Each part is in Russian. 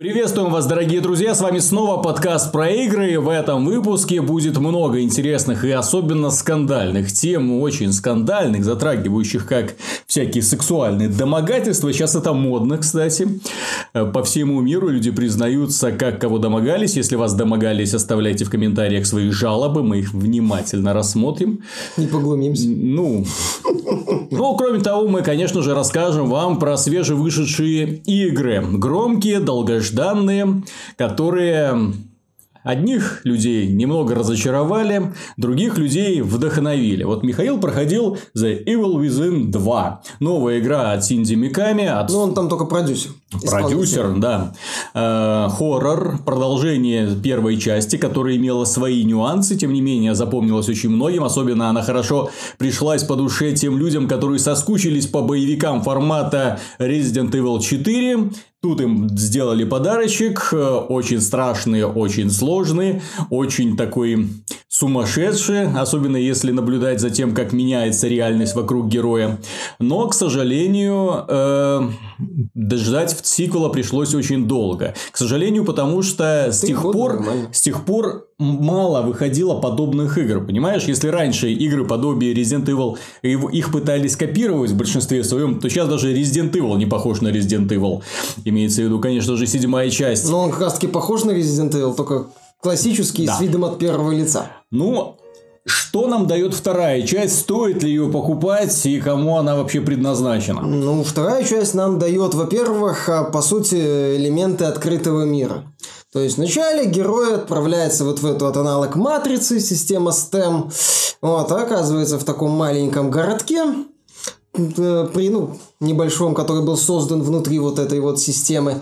Приветствуем вас, дорогие друзья, с вами снова подкаст про игры, в этом выпуске будет много интересных и особенно скандальных тем, очень скандальных, затрагивающих как всякие сексуальные домогательства, сейчас это модно, кстати, по всему миру люди признаются, как кого домогались, если вас домогались, оставляйте в комментариях свои жалобы, мы их внимательно рассмотрим. Не поглумимся. Ну, ну, кроме того, мы, конечно же, расскажем вам про свежевышедшие игры, громкие, долгожданные данные, которые Одних людей немного разочаровали, других людей вдохновили. Вот Михаил проходил The Evil Within 2. Новая игра от Синди Миками. От... Ну, он там только продюсер. Продюсер, да. Э, хоррор, продолжение первой части, которая имела свои нюансы, тем не менее, запомнилась очень многим. Особенно она хорошо пришлась по душе тем людям, которые соскучились по боевикам формата Resident Evil 4 Тут им сделали подарочек, э, очень страшный, очень сложный, очень такой сумасшедший, особенно если наблюдать за тем, как меняется реальность вокруг героя. Но, к сожалению, э, дождать сиквела пришлось очень долго. К сожалению, потому что с тех, пор, с тех пор мало выходило подобных игр. Понимаешь, если раньше игры подобие Resident Evil их пытались копировать в большинстве своем, то сейчас даже Resident Evil не похож на Resident Evil. Имеется в виду, конечно же, седьмая часть. Но он как раз таки похож на Resident Evil, только классический да. с видом от первого лица. Ну, что нам дает вторая часть? Стоит ли ее покупать и кому она вообще предназначена? Ну, вторая часть нам дает, во-первых, а, по сути, элементы открытого мира. То есть вначале герой отправляется вот в эту вот аналог матрицы, система STEM, вот, а оказывается в таком маленьком городке, э, при ну, небольшом, который был создан внутри вот этой вот системы,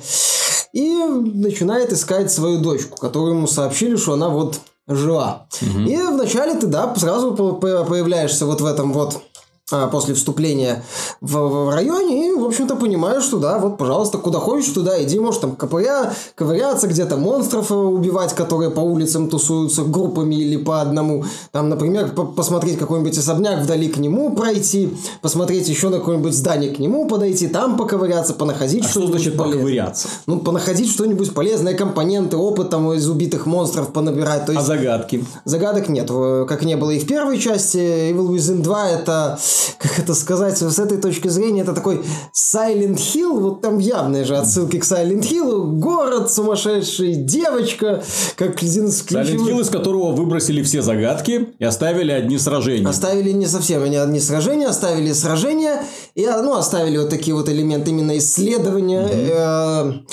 и начинает искать свою дочку, которую ему сообщили, что она вот жила. Угу. И вначале ты, да, сразу появляешься вот в этом вот после вступления в, в районе и, в общем-то, понимаешь, что да, вот, пожалуйста, куда хочешь, туда иди, можешь там ковыря, ковыряться, где-то монстров э, убивать, которые по улицам тусуются группами или по одному. Там, например, по посмотреть какой-нибудь особняк вдали к нему пройти, посмотреть еще на какое-нибудь здание к нему подойти, там поковыряться, понаходить а что значит полезное. поковыряться? Ну, понаходить что-нибудь полезное, компоненты, опыт там из убитых монстров понабирать. То есть, а загадки? Загадок нет. Как не было и в первой части, Evil Within 2 это как это сказать, с этой точки зрения, это такой Silent Hill, вот там явные же отсылки к Silent Hill, город сумасшедший, девочка, как один из ключевых... Silent Hill, из которого выбросили все загадки и оставили одни сражения. Оставили не совсем они одни сражения, оставили сражения, и ну, оставили вот такие вот элементы именно исследования. Mm-hmm.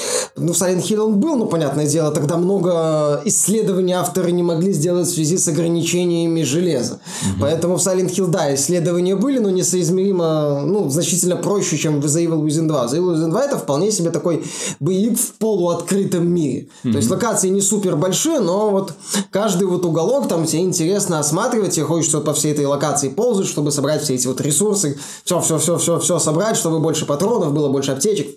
Ну, в Silent Hill он был, ну, понятное дело, тогда много исследований авторы не могли сделать в связи с ограничениями железа. Mm-hmm. Поэтому в Silent Hill, да, исследования были, но несоизмеримо, ну, значительно проще, чем в The Evil Within 2. The Evil Within 2 это вполне себе такой боевик в полуоткрытом мире. Mm-hmm. То есть локации не супер большие, но вот каждый вот уголок там тебе интересно осматривать, тебе хочется по всей этой локации ползать, чтобы собрать все эти вот ресурсы, все, все, все, все, все собрать, чтобы больше патронов было, больше аптечек,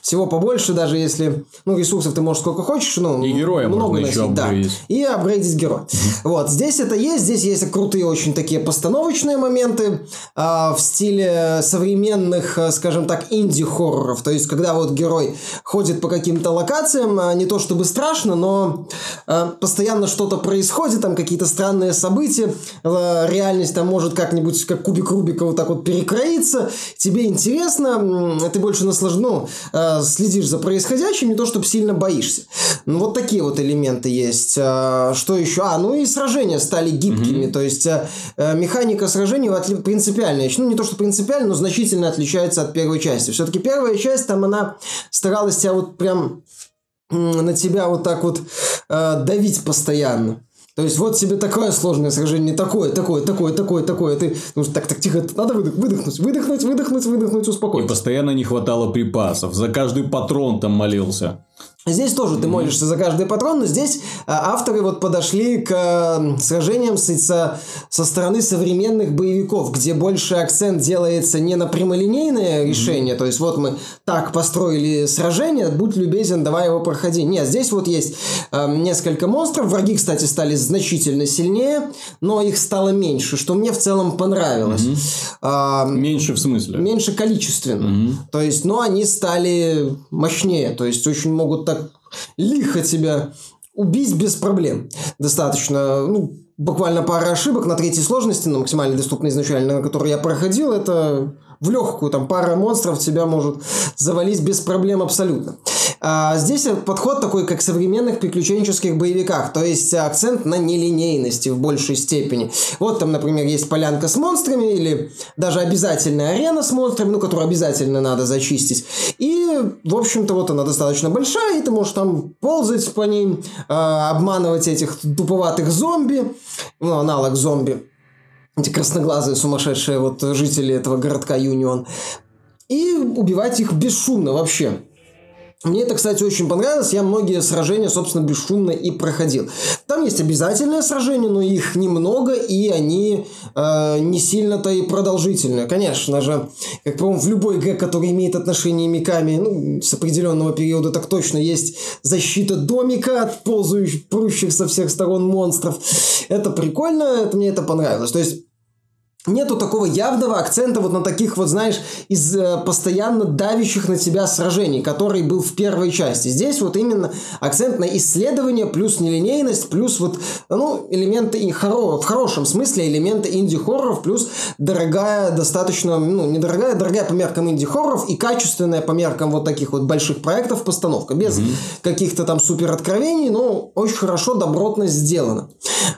всего побольше, даже если, ну, ресурсов ты можешь сколько хочешь, ну, и героя много носить, еще да, и апгрейдить героя. Mm-hmm. Вот, здесь это есть, здесь есть крутые очень такие постановочные моменты, а, в стиле современных, э, скажем так, инди-хорроров. То есть, когда вот герой ходит по каким-то локациям, а, не то чтобы страшно, но э, постоянно что-то происходит, там какие-то странные события, э, реальность там может как-нибудь, как кубик Рубика, вот так вот перекроиться, тебе интересно, ты больше наслажд... ну, следишь за происходящим, не то чтобы сильно боишься. Ну, вот такие вот элементы есть. Что еще? А, ну и сражения стали гибкими, mm-hmm. то есть механика сражений принципиальная ну, не то, что принципиально, но значительно отличается от первой части. Все-таки первая часть, там она старалась тебя вот прям на тебя вот так вот э, давить постоянно. То есть, вот тебе такое сложное сражение, такое, такое, такое, такое, такое. Ты, ну, так, так, тихо, надо выдох, выдохнуть, выдохнуть, выдохнуть, выдохнуть, успокоиться. И постоянно не хватало припасов. За каждый патрон там молился. Здесь тоже ты молишься за каждый патрон, но здесь а, авторы вот подошли к сражениям со, со стороны современных боевиков, где больше акцент делается не на прямолинейное решение, mm-hmm. то есть вот мы так построили сражение, будь любезен, давай его проходи. Нет, здесь вот есть э, несколько монстров, враги, кстати, стали значительно сильнее, но их стало меньше, что мне в целом понравилось. Mm-hmm. А, меньше в смысле? Меньше количественно. Mm-hmm. То есть, но они стали мощнее, то есть очень могут так лихо тебя убить без проблем. Достаточно, ну, буквально пара ошибок на третьей сложности, на максимально доступной изначально, на которой я проходил, это в легкую, там пара монстров тебя может завалить без проблем абсолютно. А здесь подход такой, как в современных приключенческих боевиках, то есть акцент на нелинейности в большей степени. Вот там, например, есть полянка с монстрами или даже обязательная арена с монстрами, ну, которую обязательно надо зачистить. И, в общем-то, вот она достаточно большая, и ты можешь там ползать по ним, а, обманывать этих туповатых зомби, ну, аналог зомби, эти красноглазые сумасшедшие вот жители этого городка Юнион, и убивать их бесшумно вообще. Мне это, кстати, очень понравилось. Я многие сражения, собственно, бесшумно и проходил. Там есть обязательные сражения, но их немного, и они э, не сильно-то и продолжительные. Конечно же, как, по-моему, в любой г, который имеет отношение Миками, ну, с определенного периода, так точно есть защита домика от ползающих, прущих со всех сторон монстров. Это прикольно, это, мне это понравилось. То есть, Нету такого явного акцента вот на таких вот, знаешь, из э, постоянно давящих на тебя сражений, который был в первой части. Здесь вот именно акцент на исследование плюс нелинейность, плюс вот, ну, элементы и хоро, в хорошем смысле элементы инди-хорроров, плюс дорогая, достаточно, ну, недорогая, дорогая по меркам инди-хорроров и качественная по меркам вот таких вот больших проектов постановка. Без mm-hmm. каких-то там супер откровений, но очень хорошо, добротно сделано.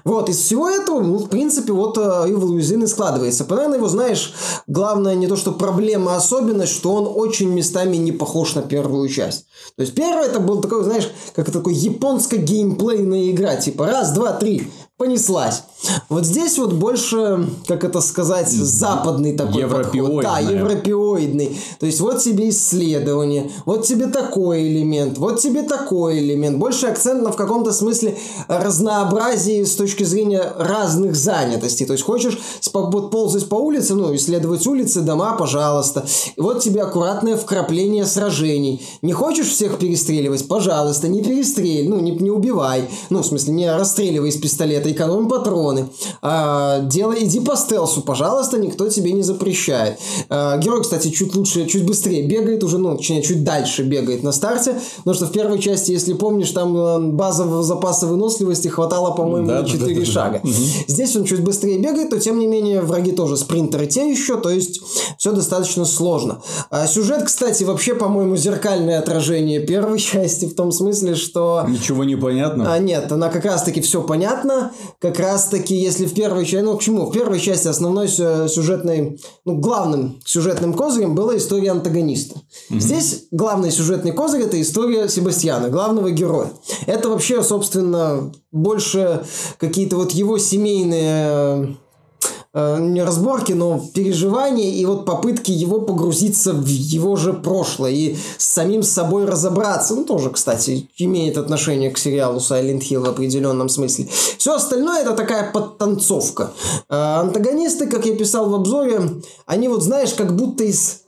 Вот, из всего этого, ну, в принципе, вот Evil Within и складывается складывается. Наверное, его, знаешь, главное не то, что проблема, а особенность, что он очень местами не похож на первую часть. То есть, первый это был такой, знаешь, как такой японско-геймплейная игра. Типа, раз, два, три, понеслась. Вот здесь вот больше, как это сказать, западный такой Европеоидный. Да, европеоидный. То есть вот тебе исследование, вот тебе такой элемент, вот тебе такой элемент. Больше акцент на в каком-то смысле разнообразии с точки зрения разных занятостей. То есть хочешь ползать по улице, ну, исследовать улицы, дома, пожалуйста. И вот тебе аккуратное вкрапление сражений. Не хочешь всех перестреливать? Пожалуйста, не перестрель, ну, не, не убивай. Ну, в смысле, не расстреливай из пистолета это экономь патроны. А, делай, иди по стелсу, пожалуйста, никто тебе не запрещает. А, герой, кстати, чуть лучше, чуть быстрее бегает, уже, ну, точнее, чуть дальше бегает на старте, потому что в первой части, если помнишь, там э, базового запаса выносливости хватало, по-моему, да, на 4 да, да, шага. Да. Угу. Здесь он чуть быстрее бегает, но, тем не менее, враги тоже спринтеры те еще, то есть, все достаточно сложно. А сюжет, кстати, вообще, по-моему, зеркальное отражение первой части, в том смысле, что... Ничего не понятно? А, нет, она как раз-таки все понятно, как раз-таки, если в первой части, ну, к чему? В первой части основной сюжетной, ну, главным сюжетным козырем была история антагониста. Угу. Здесь главный сюжетный козырь – это история Себастьяна, главного героя. Это вообще, собственно, больше какие-то вот его семейные Э, не разборки, но переживания и вот попытки его погрузиться в его же прошлое и с самим собой разобраться. Ну, тоже, кстати, имеет отношение к сериалу Silent Hill в определенном смысле. Все остальное это такая подтанцовка. Э, антагонисты, как я писал в обзоре, они вот, знаешь, как будто из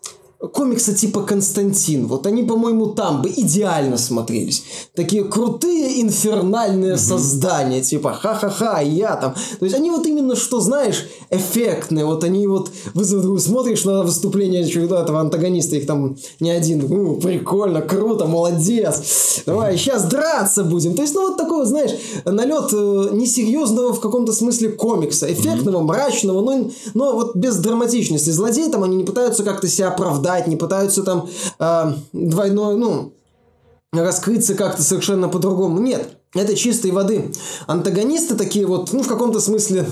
комикса типа Константин. Вот они, по-моему, там бы идеально смотрелись. Такие крутые инфернальные mm-hmm. создания, типа ха-ха-ха, я там. То есть они вот именно что, знаешь, эффектные. Вот они вот вызовут, смотришь на выступление этого антагониста, их там не один. Ну, прикольно, круто, молодец. Давай, сейчас драться будем. То есть, ну, вот такой вот, знаешь, налет э, несерьезного в каком-то смысле комикса. Эффектного, mm-hmm. мрачного, но, но вот без драматичности. Злодеи там, они не пытаются как-то себя оправдать оправдать, не пытаются там э, двойной, ну, раскрыться как-то совершенно по-другому. Нет, это чистой воды. Антагонисты такие вот, ну, в каком-то смысле,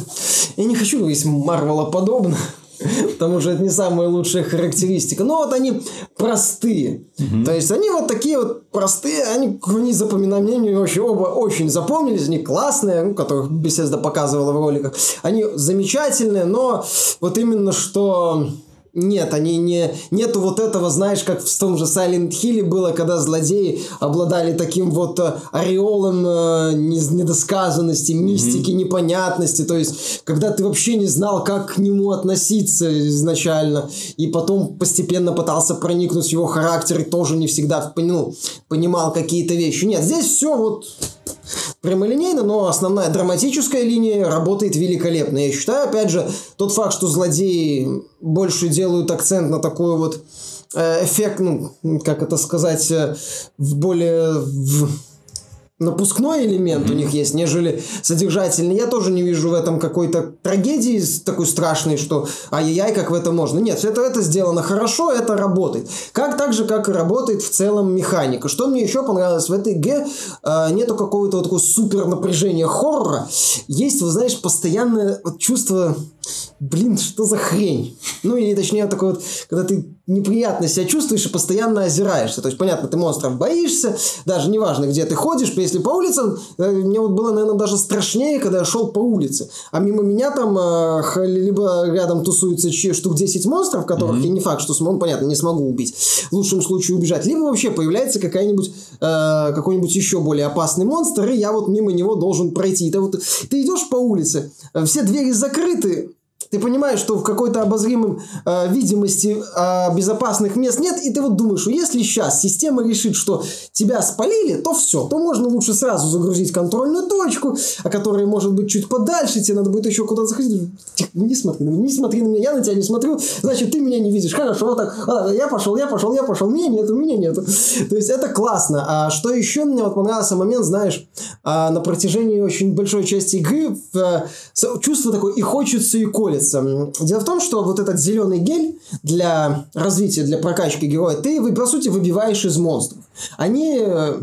я не хочу говорить Марвела подобно, потому что это не самая лучшая характеристика. Но вот они простые. Угу. То есть, они вот такие вот простые, они, они запоминанию вообще оба очень запомнились, они классные, ну, которых беседа показывала в роликах. Они замечательные, но вот именно что нет, они не... Нету вот этого, знаешь, как в том же Silent Hill было, когда злодеи обладали таким вот э, ореолом э, недосказанности, мистики, mm-hmm. непонятности. То есть, когда ты вообще не знал, как к нему относиться изначально, и потом постепенно пытался проникнуть в его характер, и тоже не всегда ну, понимал какие-то вещи. Нет, здесь все вот прямолинейно, но основная драматическая линия работает великолепно. Я считаю, опять же, тот факт, что злодеи больше делают акцент на такой вот э, эффект, ну, как это сказать, э, в более в напускной элемент mm-hmm. у них есть, нежели содержательный. Я тоже не вижу в этом какой-то трагедии такой страшной, что ай-яй-яй, как в это можно. Нет, все это, это сделано хорошо, это работает. Как так же, как и работает в целом механика. Что мне еще понравилось в этой игре, э, нету какого-то вот такого супер напряжения хоррора. Есть, вы знаешь, постоянное вот чувство блин, что за хрень? Ну, или точнее, такой вот, когда ты неприятно себя чувствуешь и постоянно озираешься. То есть, понятно, ты монстров боишься, даже неважно, где ты ходишь, если по улицам, э, мне вот было, наверное, даже страшнее, когда я шел по улице, а мимо меня там э, либо рядом тусуется штук 10 монстров, которых mm-hmm. я не факт, что смогу, понятно, не смогу убить, в лучшем случае убежать, либо вообще появляется какая-нибудь, э, какой-нибудь еще более опасный монстр, и я вот мимо него должен пройти. Ты, вот, ты идешь по улице, все двери закрыты, ты понимаешь, что в какой-то обозримом э, видимости э, безопасных мест нет, и ты вот думаешь, что если сейчас система решит, что тебя спалили, то все, то можно лучше сразу загрузить контрольную точку, о которой может быть чуть подальше, тебе надо будет еще куда-то заходить. Не смотри на меня, не смотри на меня, я на тебя не смотрю, значит, ты меня не видишь. Хорошо, вот так, ладно, я пошел, я пошел, я пошел, меня нету, меня нету. То есть, это классно. А что еще мне вот понравился момент, знаешь, а, на протяжении очень большой части игры э, чувство такое и хочется, и колется делается? Дело в том, что вот этот зеленый гель для развития, для прокачки героя, ты, по сути, выбиваешь из монстров. Они э,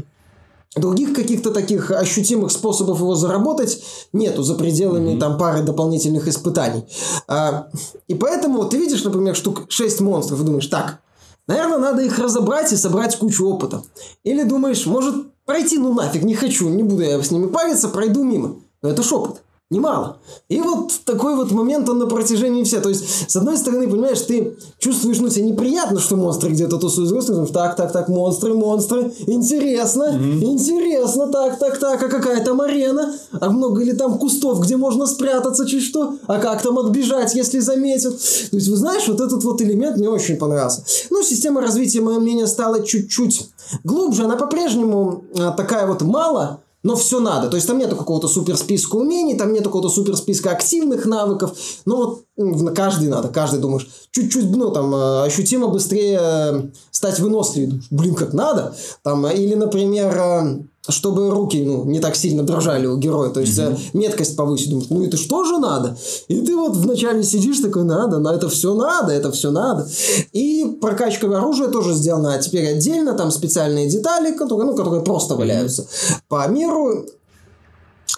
Других каких-то таких ощутимых способов его заработать нету за пределами mm-hmm. там пары дополнительных испытаний. А, и поэтому ты видишь, например, штук 6 монстров и думаешь, так, наверное, надо их разобрать и собрать кучу опыта. Или думаешь, может пройти, ну нафиг, не хочу, не буду я с ними париться, пройду мимо. Но это шепот немало. И вот такой вот момент он на протяжении все. То есть, с одной стороны, понимаешь, ты чувствуешь, ну, тебе неприятно, что монстры где-то тусуют. Думаешь, так, так, так, монстры, монстры. Интересно, mm-hmm. интересно, так, так, так. А какая там арена? А много ли там кустов, где можно спрятаться, чуть что? А как там отбежать, если заметят? То есть, вы знаешь, вот этот вот элемент мне очень понравился. Ну, система развития, мое мнение, стала чуть-чуть глубже. Она по-прежнему а, такая вот мало но все надо. То есть там нету какого-то супер списка умений, там нету какого-то супер списка активных навыков. Но вот каждый надо, каждый думаешь, чуть-чуть, ну, там, э, ощутимо быстрее э, стать выносливее. Блин, как надо. Там, или, например, э, чтобы руки ну, не так сильно дрожали у героя, то есть mm-hmm. меткость повысить. Думаешь, ну это что же надо? И ты вот вначале сидишь такой, надо, на это все надо, это все надо. И прокачка оружия тоже сделана а теперь отдельно, там специальные детали, которые, ну, которые просто валяются mm-hmm. по миру.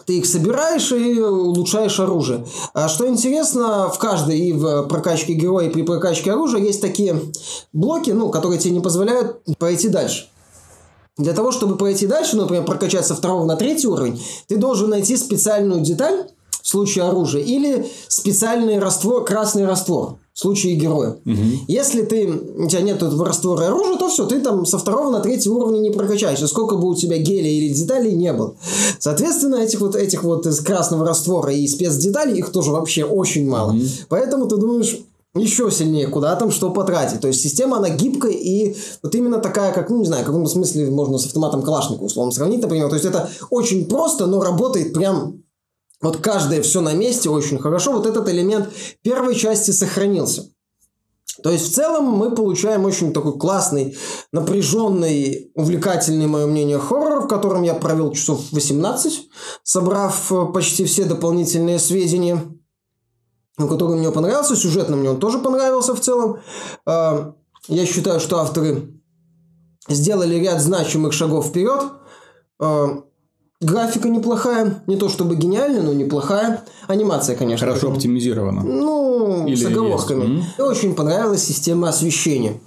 Ты их собираешь и улучшаешь оружие. А что интересно, в каждой и в прокачке героя, и при прокачке оружия есть такие блоки, ну, которые тебе не позволяют пройти дальше. Для того, чтобы пройти дальше, например, прокачаться со второго на третий уровень, ты должен найти специальную деталь в случае оружия или специальный раствор, красный раствор в случае героя. Угу. Если ты, у тебя нет этого раствора оружия, то все, ты там со второго на третий уровень не прокачаешься, сколько бы у тебя геля или деталей не было. Соответственно, этих вот, этих вот из красного раствора и спецдеталей, их тоже вообще очень мало. Угу. Поэтому ты думаешь, еще сильнее, куда там что потратить. То есть система, она гибкая и вот именно такая, как, ну, не знаю, в каком смысле можно с автоматом Калашникова условно сравнить, например. То есть это очень просто, но работает прям вот каждое все на месте очень хорошо. Вот этот элемент первой части сохранился. То есть, в целом мы получаем очень такой классный, напряженный, увлекательный, мое мнение, хоррор, в котором я провел часов 18, собрав э, почти все дополнительные сведения который мне понравился, сюжетно мне он тоже понравился в целом. А, я считаю, что авторы сделали ряд значимых шагов вперед. А, графика неплохая, не то чтобы гениальная, но неплохая. Анимация, конечно. Хорошо оптимизирована. Ну, Или с оговорками. Есть. Очень понравилась система освещения.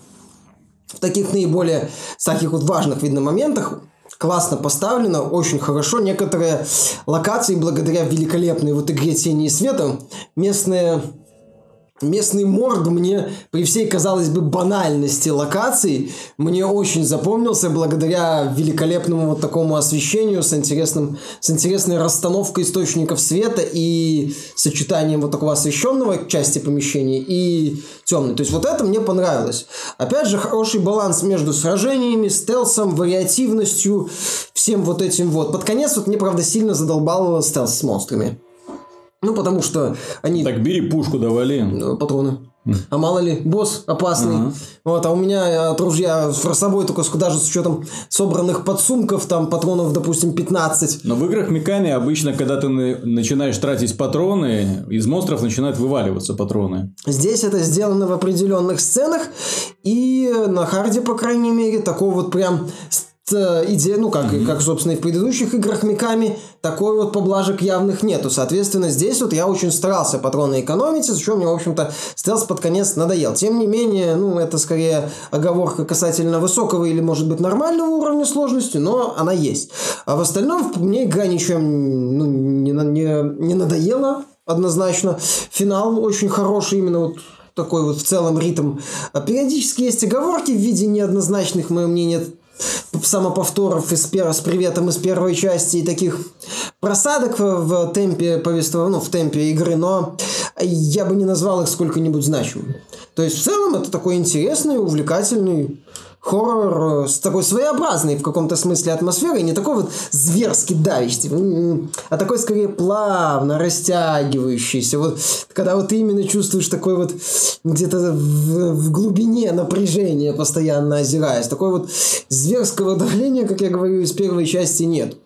В таких наиболее, таких вот важных, видно, моментах классно поставлено, очень хорошо. Некоторые локации, благодаря великолепной вот игре тени и света, местные Местный морг мне, при всей, казалось бы, банальности локаций, мне очень запомнился благодаря великолепному вот такому освещению с, интересным, с интересной расстановкой источников света и сочетанием вот такого освещенного части помещения и темной. То есть вот это мне понравилось. Опять же, хороший баланс между сражениями, стелсом, вариативностью, всем вот этим вот. Под конец вот мне, правда, сильно задолбало стелс с монстрами. Ну, потому что они... Так бери пушку, давали. Патроны. А мало ли, босс опасный. Ага. Вот, а у меня от ружья с собой только даже с учетом собранных подсумков, там патронов, допустим, 15. Но в играх Миками обычно, когда ты начинаешь тратить патроны, из монстров начинают вываливаться патроны. Здесь это сделано в определенных сценах, и на харде, по крайней мере, такого вот прям Э, идея, ну, как, mm-hmm. как, собственно, и в предыдущих играх Миками, такой вот поблажек явных нету. Соответственно, здесь вот я очень старался патроны экономить, из-за чего мне, в общем-то, стелс под конец надоел. Тем не менее, ну, это скорее оговорка касательно высокого или, может быть, нормального уровня сложности, но она есть. А в остальном мне игра ничем ну, не, не, не надоела однозначно. Финал очень хороший, именно вот такой вот в целом ритм. А периодически есть оговорки в виде неоднозначных, мое мнение, самоповторов из пер... с приветом из первой части и таких просадок в темпе повествования, ну, в темпе игры, но я бы не назвал их сколько-нибудь значимым. То есть, в целом, это такой интересный, увлекательный хоррор с такой своеобразной в каком-то смысле атмосферой, не такой вот зверски давящий, а такой скорее плавно растягивающийся. Вот когда вот ты именно чувствуешь такой вот где-то в, в глубине напряжения постоянно озираясь. Такой вот зверского давления, как я говорю, из первой части нет.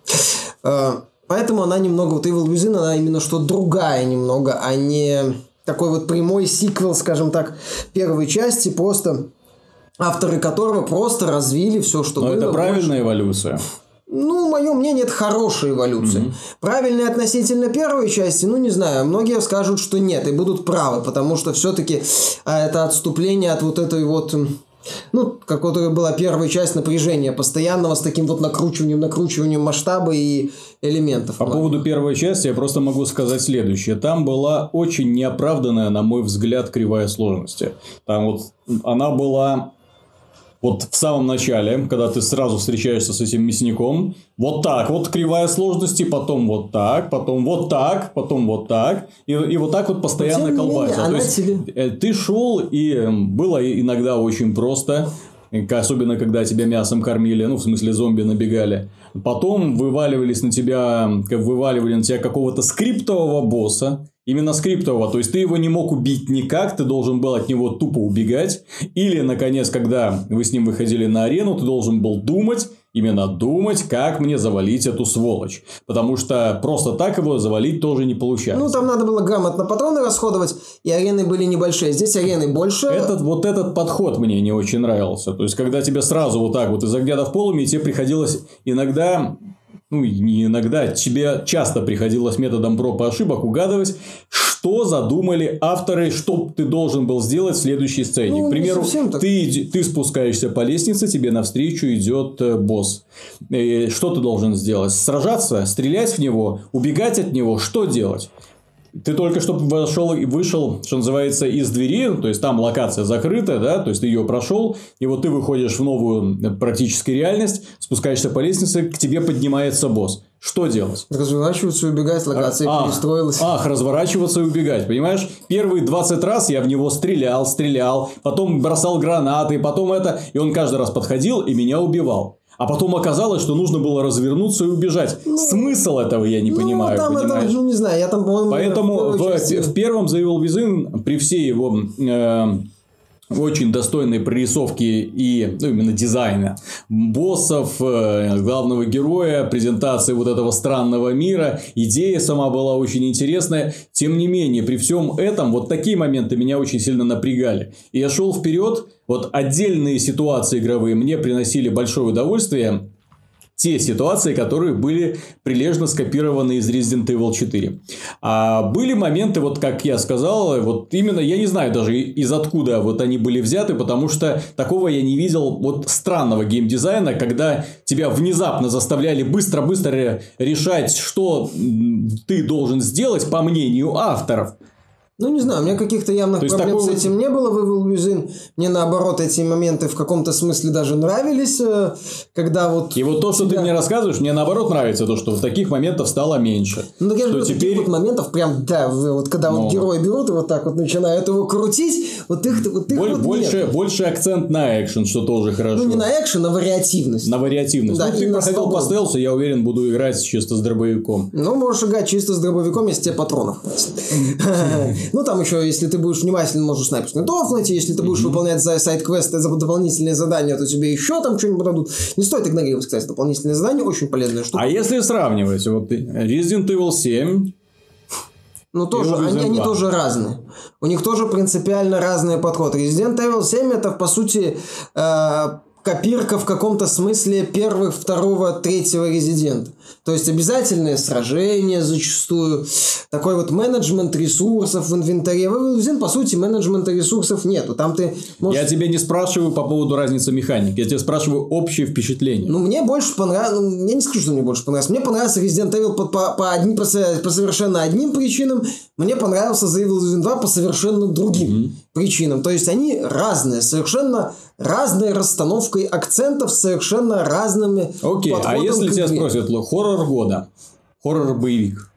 А, поэтому она немного, вот Evil Within, она именно что другая немного, а не такой вот прямой сиквел, скажем так, первой части, просто авторы которого просто развили все, что Но было. это правильная больше. эволюция. Ну, мое мнение, это хорошая эволюция. Mm-hmm. Правильная относительно первой части, ну, не знаю, многие скажут, что нет, и будут правы, потому что все-таки а, это отступление от вот этой вот ну, как вот была первая часть напряжения постоянного с таким вот накручиванием, накручиванием масштаба и элементов. По поводу первой части я просто могу сказать следующее. Там была очень неоправданная, на мой взгляд, кривая сложности. Там вот она была вот в самом начале, когда ты сразу встречаешься с этим мясником, вот так вот кривая сложности, потом вот так, потом вот так, потом вот так, и, и вот так вот постоянно колбасится. То есть, тебе... Э, ты шел, и было иногда очень просто, особенно когда тебя мясом кормили, ну, в смысле, зомби набегали. Потом вываливались на тебя, вываливали на тебя какого-то скриптового босса, Именно скриптового, то есть ты его не мог убить никак, ты должен был от него тупо убегать. Или, наконец, когда вы с ним выходили на арену, ты должен был думать, именно думать, как мне завалить эту сволочь. Потому что просто так его завалить тоже не получается. Ну, там надо было грамотно патроны расходовать, и арены были небольшие. Здесь арены больше. Этот, вот этот подход мне не очень нравился. То есть, когда тебе сразу вот так вот из огня в полуми, тебе приходилось иногда ну, не иногда, тебе часто приходилось методом проб и ошибок угадывать, что задумали авторы, что ты должен был сделать в следующей сцене. Ну, К примеру, ты, ты спускаешься по лестнице, тебе навстречу идет э, босс. И что ты должен сделать? Сражаться, стрелять в него, убегать от него, что делать? Ты только что вошел и вышел, что называется, из двери, то есть там локация закрыта, да, то есть ты ее прошел, и вот ты выходишь в новую э, практически реальность, спускаешься по лестнице, к тебе поднимается босс. Что делать? Разворачиваться и убегать, локация а, перестроилась. Ах, разворачиваться и убегать, понимаешь? Первые 20 раз я в него стрелял, стрелял, потом бросал гранаты, потом это, и он каждый раз подходил и меня убивал. А потом оказалось, что нужно было развернуться и убежать. Ну, Смысл этого я не ну, понимаю. Там понимаешь? это, ну, не знаю, я там, по-моему... Поэтому в, в, в первом Evil Within, при всей его э, очень достойной прорисовки и ну, именно дизайна боссов, э, главного героя, презентации вот этого странного мира. Идея сама была очень интересная. Тем не менее, при всем этом, вот такие моменты меня очень сильно напрягали. И я шел вперед, вот отдельные ситуации игровые мне приносили большое удовольствие, те ситуации, которые были прилежно скопированы из Resident Evil 4. А были моменты, вот как я сказал, вот именно, я не знаю даже из откуда вот они были взяты, потому что такого я не видел вот странного геймдизайна, когда тебя внезапно заставляли быстро-быстро решать, что ты должен сделать по мнению авторов. Ну, не знаю, у меня каких-то явных То проблем такой... с этим не было в Evil Within. Мне, наоборот, эти моменты в каком-то смысле даже нравились, э, когда вот... И вот то, что тебя... ты мне рассказываешь, мне, наоборот, нравится то, что таких моментов стало меньше. Ну, так я же теперь... таких вот моментов прям, да, вот когда Но... вот ну. герои берут и вот так вот начинают его крутить, вот их, вот их Боль, вот больше, нет. больше акцент на экшен, что тоже хорошо. Ну, не на экшен, а вариативность. На вариативность. Да, ну, ты проходил по стелсу, я уверен, буду играть чисто с дробовиком. Ну, можешь играть чисто с дробовиком, если тебе патронов Ну, там еще, если ты будешь внимательно, можешь винтовку найти, если ты будешь выполнять за сайт-квесты, за дополнительные задания, то тебе еще там что-нибудь дадут. Не стоит игнорировать, кстати, дополнительные задания, очень полезная штука. А если сравнивать, вот Resident Evil 7 ну, тоже, они, они тоже разные. У них тоже принципиально разные подходы. Resident Evil 7 это, по сути, э, копирка в каком-то смысле первых, второго, третьего резидента. То есть обязательные сражения зачастую, такой вот менеджмент ресурсов в инвентаре. В Evolution, по сути, менеджмента ресурсов нету. Там ты можешь... Я тебе не спрашиваю по поводу разницы механик, я тебе спрашиваю общее впечатление. Ну, мне больше понравилось, ну, я не скажу, что мне больше понравилось. Мне понравился Resident Evil по, по, по, одним, по, по совершенно одним причинам, мне понравился The Evil Within 2 по совершенно другим mm-hmm. причинам. То есть они разные, совершенно разной расстановкой акцентов, совершенно разными Окей, okay. а если тебя спросят, хоррор года, хоррор-боевик,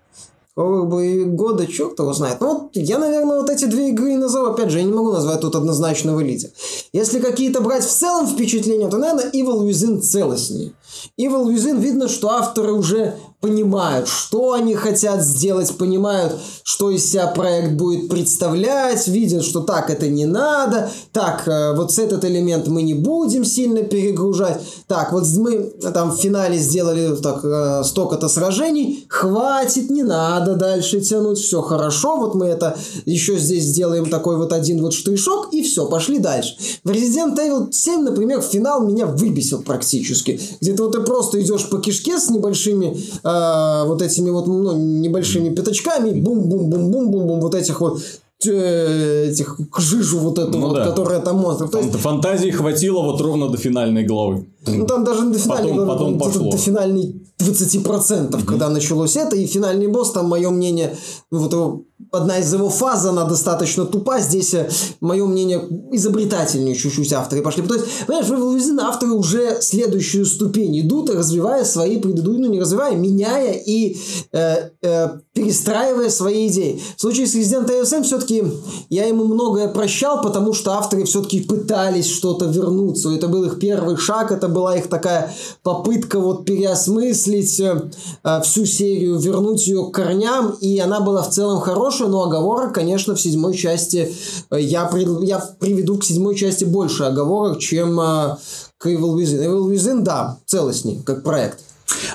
боевик года, черт его знает. Ну, вот я, наверное, вот эти две игры и назову. Опять же, я не могу назвать тут однозначно в элите. Если какие-то брать в целом впечатления, то, наверное, Evil Within целостнее. Evil Within видно, что авторы уже понимают, что они хотят сделать, понимают, что из себя проект будет представлять, видят, что так это не надо, так, э, вот с этот элемент мы не будем сильно перегружать, так, вот мы там в финале сделали так э, столько-то сражений, хватит, не надо дальше тянуть, все хорошо, вот мы это еще здесь сделаем такой вот один вот штришок, и все, пошли дальше. В Resident Evil 7, например, финал меня выбесил практически. Где-то вот ты просто идешь по кишке с небольшими э, вот этими вот ну, небольшими пятачками, бум-бум-бум-бум-бум-бум, вот этих вот этих жижу вот эту ну, вот, да. которая там монстр. То есть... Фантазии хватило вот ровно до финальной главы. Ну, там даже до финальной потом, главы, потом пошло. до финальной 20%, mm-hmm. когда началось это, и финальный босс, там, мое мнение, ну, вот его, одна из его фаз, она достаточно тупа, здесь, э, мое мнение, изобретательнее чуть-чуть авторы пошли. То есть, понимаешь, в Evolution авторы уже следующую ступень идут, развивая свои предыдущие, ну, не развивая, меняя и э, э, перестраивая свои идеи. В случае с Resident Evil 7 все-таки я ему многое прощал, потому что авторы все-таки пытались что-то вернуться. Это был их первый шаг, это была их такая попытка вот переосмыслить э, э, всю серию, вернуть ее к корням, и она была в целом хорошая, но оговорок, конечно, в седьмой части э, я, при, я приведу к седьмой части больше оговорок, чем э, к Evil Within. Evil Within, да, целостней, как проект.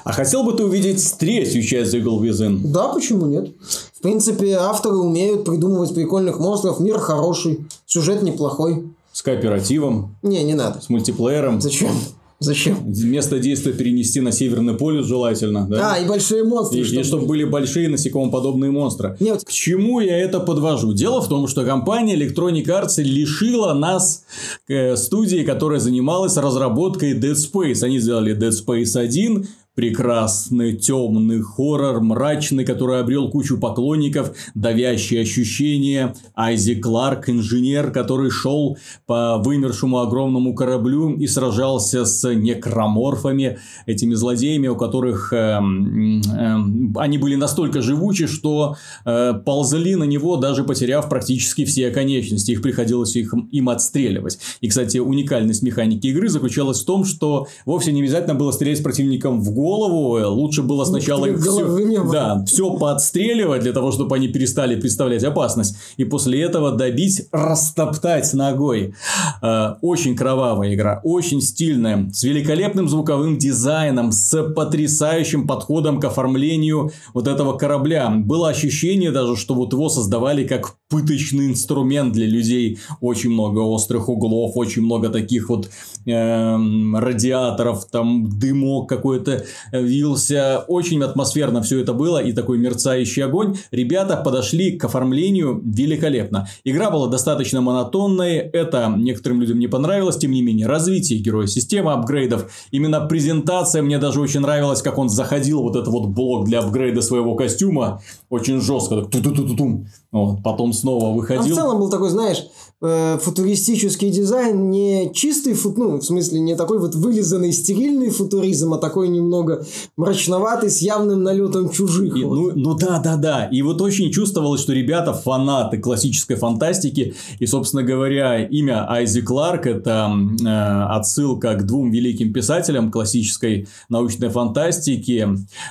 А хотел бы ты увидеть третью часть Evil Within? Да, почему нет? В принципе, авторы умеют придумывать прикольных монстров, мир хороший, сюжет неплохой. С кооперативом? Не, не надо. С мультиплеером? Зачем? Зачем? Место действия перенести на Северный полюс желательно. Да, а, и большие монстры. И чтобы, и чтобы были большие насекомоподобные монстры. Нет. К чему я это подвожу? Дело в том, что компания Electronic Arts лишила нас э, студии, которая занималась разработкой Dead Space. Они сделали Dead Space 1, прекрасный, темный хоррор, мрачный, который обрел кучу поклонников, давящие ощущения. Айзи Кларк, инженер, который шел по вымершему огромному кораблю и сражался с некроморфами, этими злодеями, у которых э, э, они были настолько живучи, что э, ползали на него, даже потеряв практически все конечности. Их приходилось их, им отстреливать. И, кстати, уникальность механики игры заключалась в том, что вовсе не обязательно было стрелять противникам в голову, голову, лучше было сначала их все, да, все подстреливать для того, чтобы они перестали представлять опасность. И после этого добить, растоптать ногой. Э, очень кровавая игра, очень стильная, с великолепным звуковым дизайном, с потрясающим подходом к оформлению вот этого корабля. Было ощущение даже, что вот его создавали как пыточный инструмент для людей. Очень много острых углов, очень много таких вот э, радиаторов, там дымок какой-то вился. Очень атмосферно все это было и такой мерцающий огонь. Ребята подошли к оформлению великолепно. Игра была достаточно монотонной. Это некоторым людям не понравилось. Тем не менее, развитие героя, система апгрейдов. Именно презентация мне даже очень нравилась, как он заходил вот этот вот блок для апгрейда своего костюма. Очень жестко. Так, вот, потом снова выходил. А в целом был такой, знаешь, э, футуристический дизайн, не чистый, фут, ну, в смысле, не такой вот вылизанный стерильный футуризм, а такой немного мрачноватый, с явным налетом чужих. И, вот. ну, ну да, да, да. И вот очень чувствовалось, что ребята фанаты классической фантастики. И, собственно говоря, имя Айзи Кларк – это э, отсылка к двум великим писателям классической научной фантастики.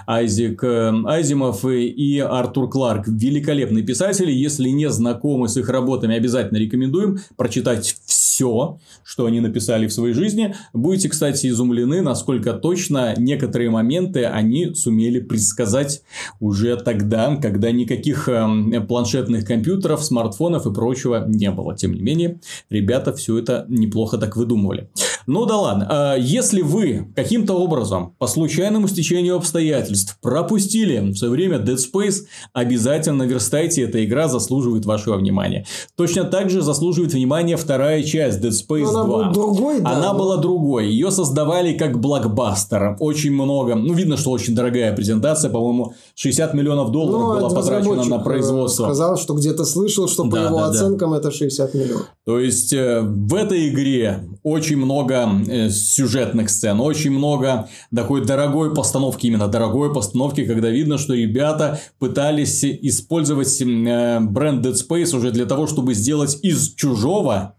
Айзек э, Айзимов и, и Артур Кларк. Великолепные писатели. Если не знакомы с их работами, обязательно рекомендуем прочитать все, что они написали в своей жизни. Будете, кстати, изумлены, насколько точно некоторые моменты они сумели предсказать уже тогда, когда никаких э, планшетных компьютеров, смартфонов и прочего не было. Тем не менее, ребята все это неплохо так выдумывали. Ну да ладно. А если вы каким-то образом по случайному стечению обстоятельств пропустили в свое время Dead Space, обязательно верстайте. Эта игра заслуживает вашего внимания. Точно так же заслуживает внимания вторая часть Dead Space Но она 2. была другой, да, Она но- была другой. Ее создавали как блокбастер. Очень много. Ну, видно, что очень дорогая презентация. По-моему, 60 миллионов долларов Ну, было потрачено на э, производство. Сказал, что где-то слышал, что по Да, его да, да. оценкам это 60 миллионов. То есть, э, в этой игре очень много э, сюжетных сцен, очень много такой дорогой постановки, именно дорогой постановки, когда видно, что ребята пытались использовать э, бренд Dead Space уже для того, чтобы сделать из чужого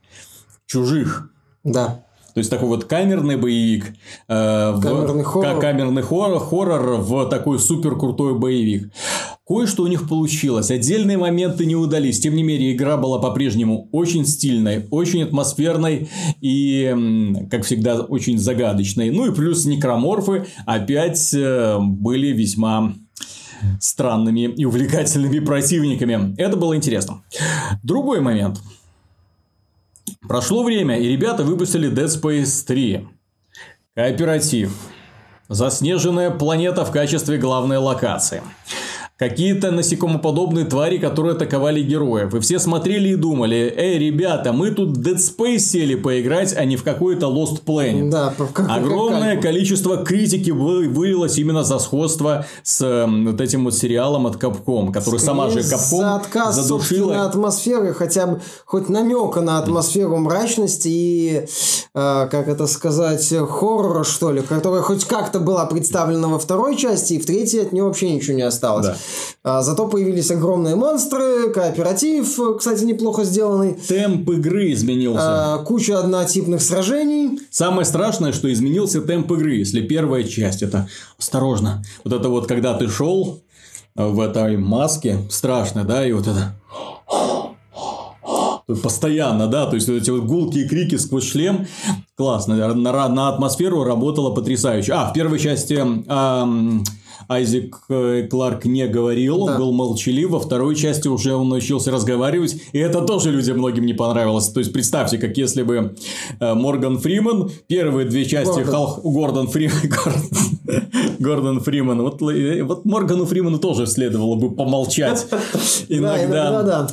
чужих. Да. То есть такой вот камерный боевик, э, в- Камерный хоррор. ка- камерный хоррор, хоррор в такой супер крутой боевик. Кое-что у них получилось, отдельные моменты не удались. Тем не менее, игра была по-прежнему очень стильной, очень атмосферной и, как всегда, очень загадочной. Ну и плюс некроморфы опять э, были весьма странными и увлекательными противниками. Это было интересно. Другой момент. Прошло время, и ребята выпустили Dead Space 3. Кооператив. Заснеженная планета в качестве главной локации. Какие-то насекомоподобные твари, которые атаковали героев. И все смотрели и думали, эй, ребята, мы тут в Dead Space сели поиграть, а не в какой-то Lost Planet. Да, как- как Огромное кальку. количество критики вы- вылилось именно за сходство с э, вот этим вот сериалом от Capcom, который сама же Скорее, Capcom за отказ, задушила. атмосферы, хотя бы хоть намека на атмосферу мрачности и, э, как это сказать, хоррора, что ли, которая хоть как-то была представлена во второй части, и в третьей от нее вообще ничего не осталось. Да. А, зато появились огромные монстры, кооператив, кстати, неплохо сделанный, Темп игры изменился. а, куча однотипных сражений. Самое страшное, что изменился темп игры. Если первая часть, это осторожно. Вот это вот, когда ты шел э, в этой маске, страшно, да, и вот это постоянно, да, то есть вот эти вот гулкие крики сквозь шлем, классно, на, на атмосферу работало потрясающе. А, в первой части ам, Айзек э, Кларк не говорил, он Да. был молчалив, во второй части уже он научился разговаривать, и это тоже людям многим не понравилось. То есть, представьте, как если бы э, Морган Фриман, первые две части Гордон. Халк... Гордон Фриман, Гордон, Фриман, вот, э, вот Моргану Фриману тоже следовало бы помолчать Да, иногда.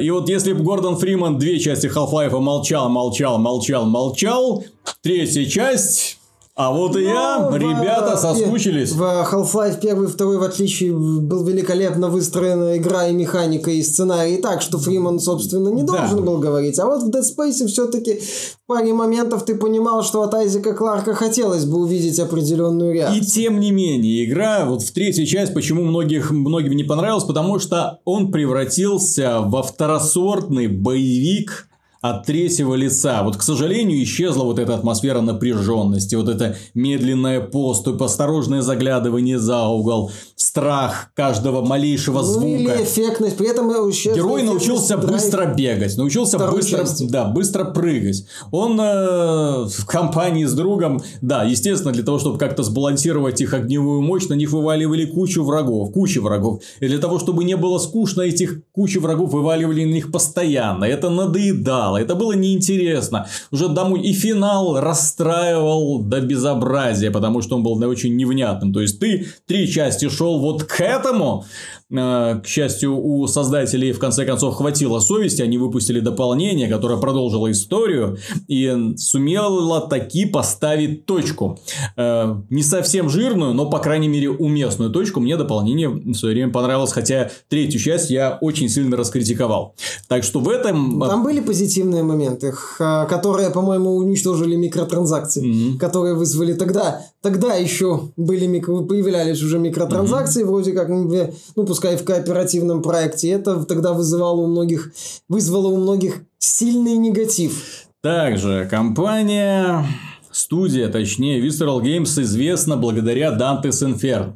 И вот если бы Гордон Фриман две части Half-Life молчал, молчал, молчал, молчал, третья часть... А вот и я, Ну, в, ребята, соскучились. В Half-Life 1 и 2, в отличие, был великолепно выстроена игра и механика, и сценарий так, что Фриман, собственно, не Да. должен был говорить. А вот в Dead Space все-таки в паре моментов ты понимал, что от Айзека Кларка хотелось бы увидеть определенную И реакцию. тем не менее, игра вот в третьей часть, почему многих, многим не понравилась, потому что он превратился во второсортный боевик от третьего лица. Вот, к сожалению, исчезла вот эта атмосфера напряженности, вот эта медленная поступь, осторожное заглядывание за угол, страх каждого малейшего Ну звука. или эффектность. При этом исчезла Герой научился драйв. быстро бегать, научился быстро, части. да, быстро прыгать. Он э, в компании с другом, да, естественно, для того, чтобы как-то сбалансировать их огневую мощь, на них вываливали кучу врагов, кучу врагов. И для того, чтобы не было скучно, этих кучу врагов вываливали на них постоянно. Это надоедало, это было неинтересно. Уже домой и финал расстраивал до безобразия, потому что он был очень невнятным. То есть ты три части шел вот к этому, К счастью, у создателей в конце концов хватило совести, они выпустили дополнение, которое продолжило историю и сумело таки поставить точку. Э, Не совсем жирную, но, по крайней мере, уместную точку. Мне дополнение в свое время понравилось, хотя третью часть я очень сильно раскритиковал. Так что в этом... Там были позитивные моменты, которые, по-моему, уничтожили микротранзакции, mm-hmm. которые вызвали тогда. Тогда еще были появлялись уже микротранзакции, mm-hmm. вроде как, ну, пускай в кооперативном проекте. Это тогда вызывало у многих, вызвало у многих сильный негатив. Также компания, студия, точнее, Visceral Games известна благодаря Dante's Inferno.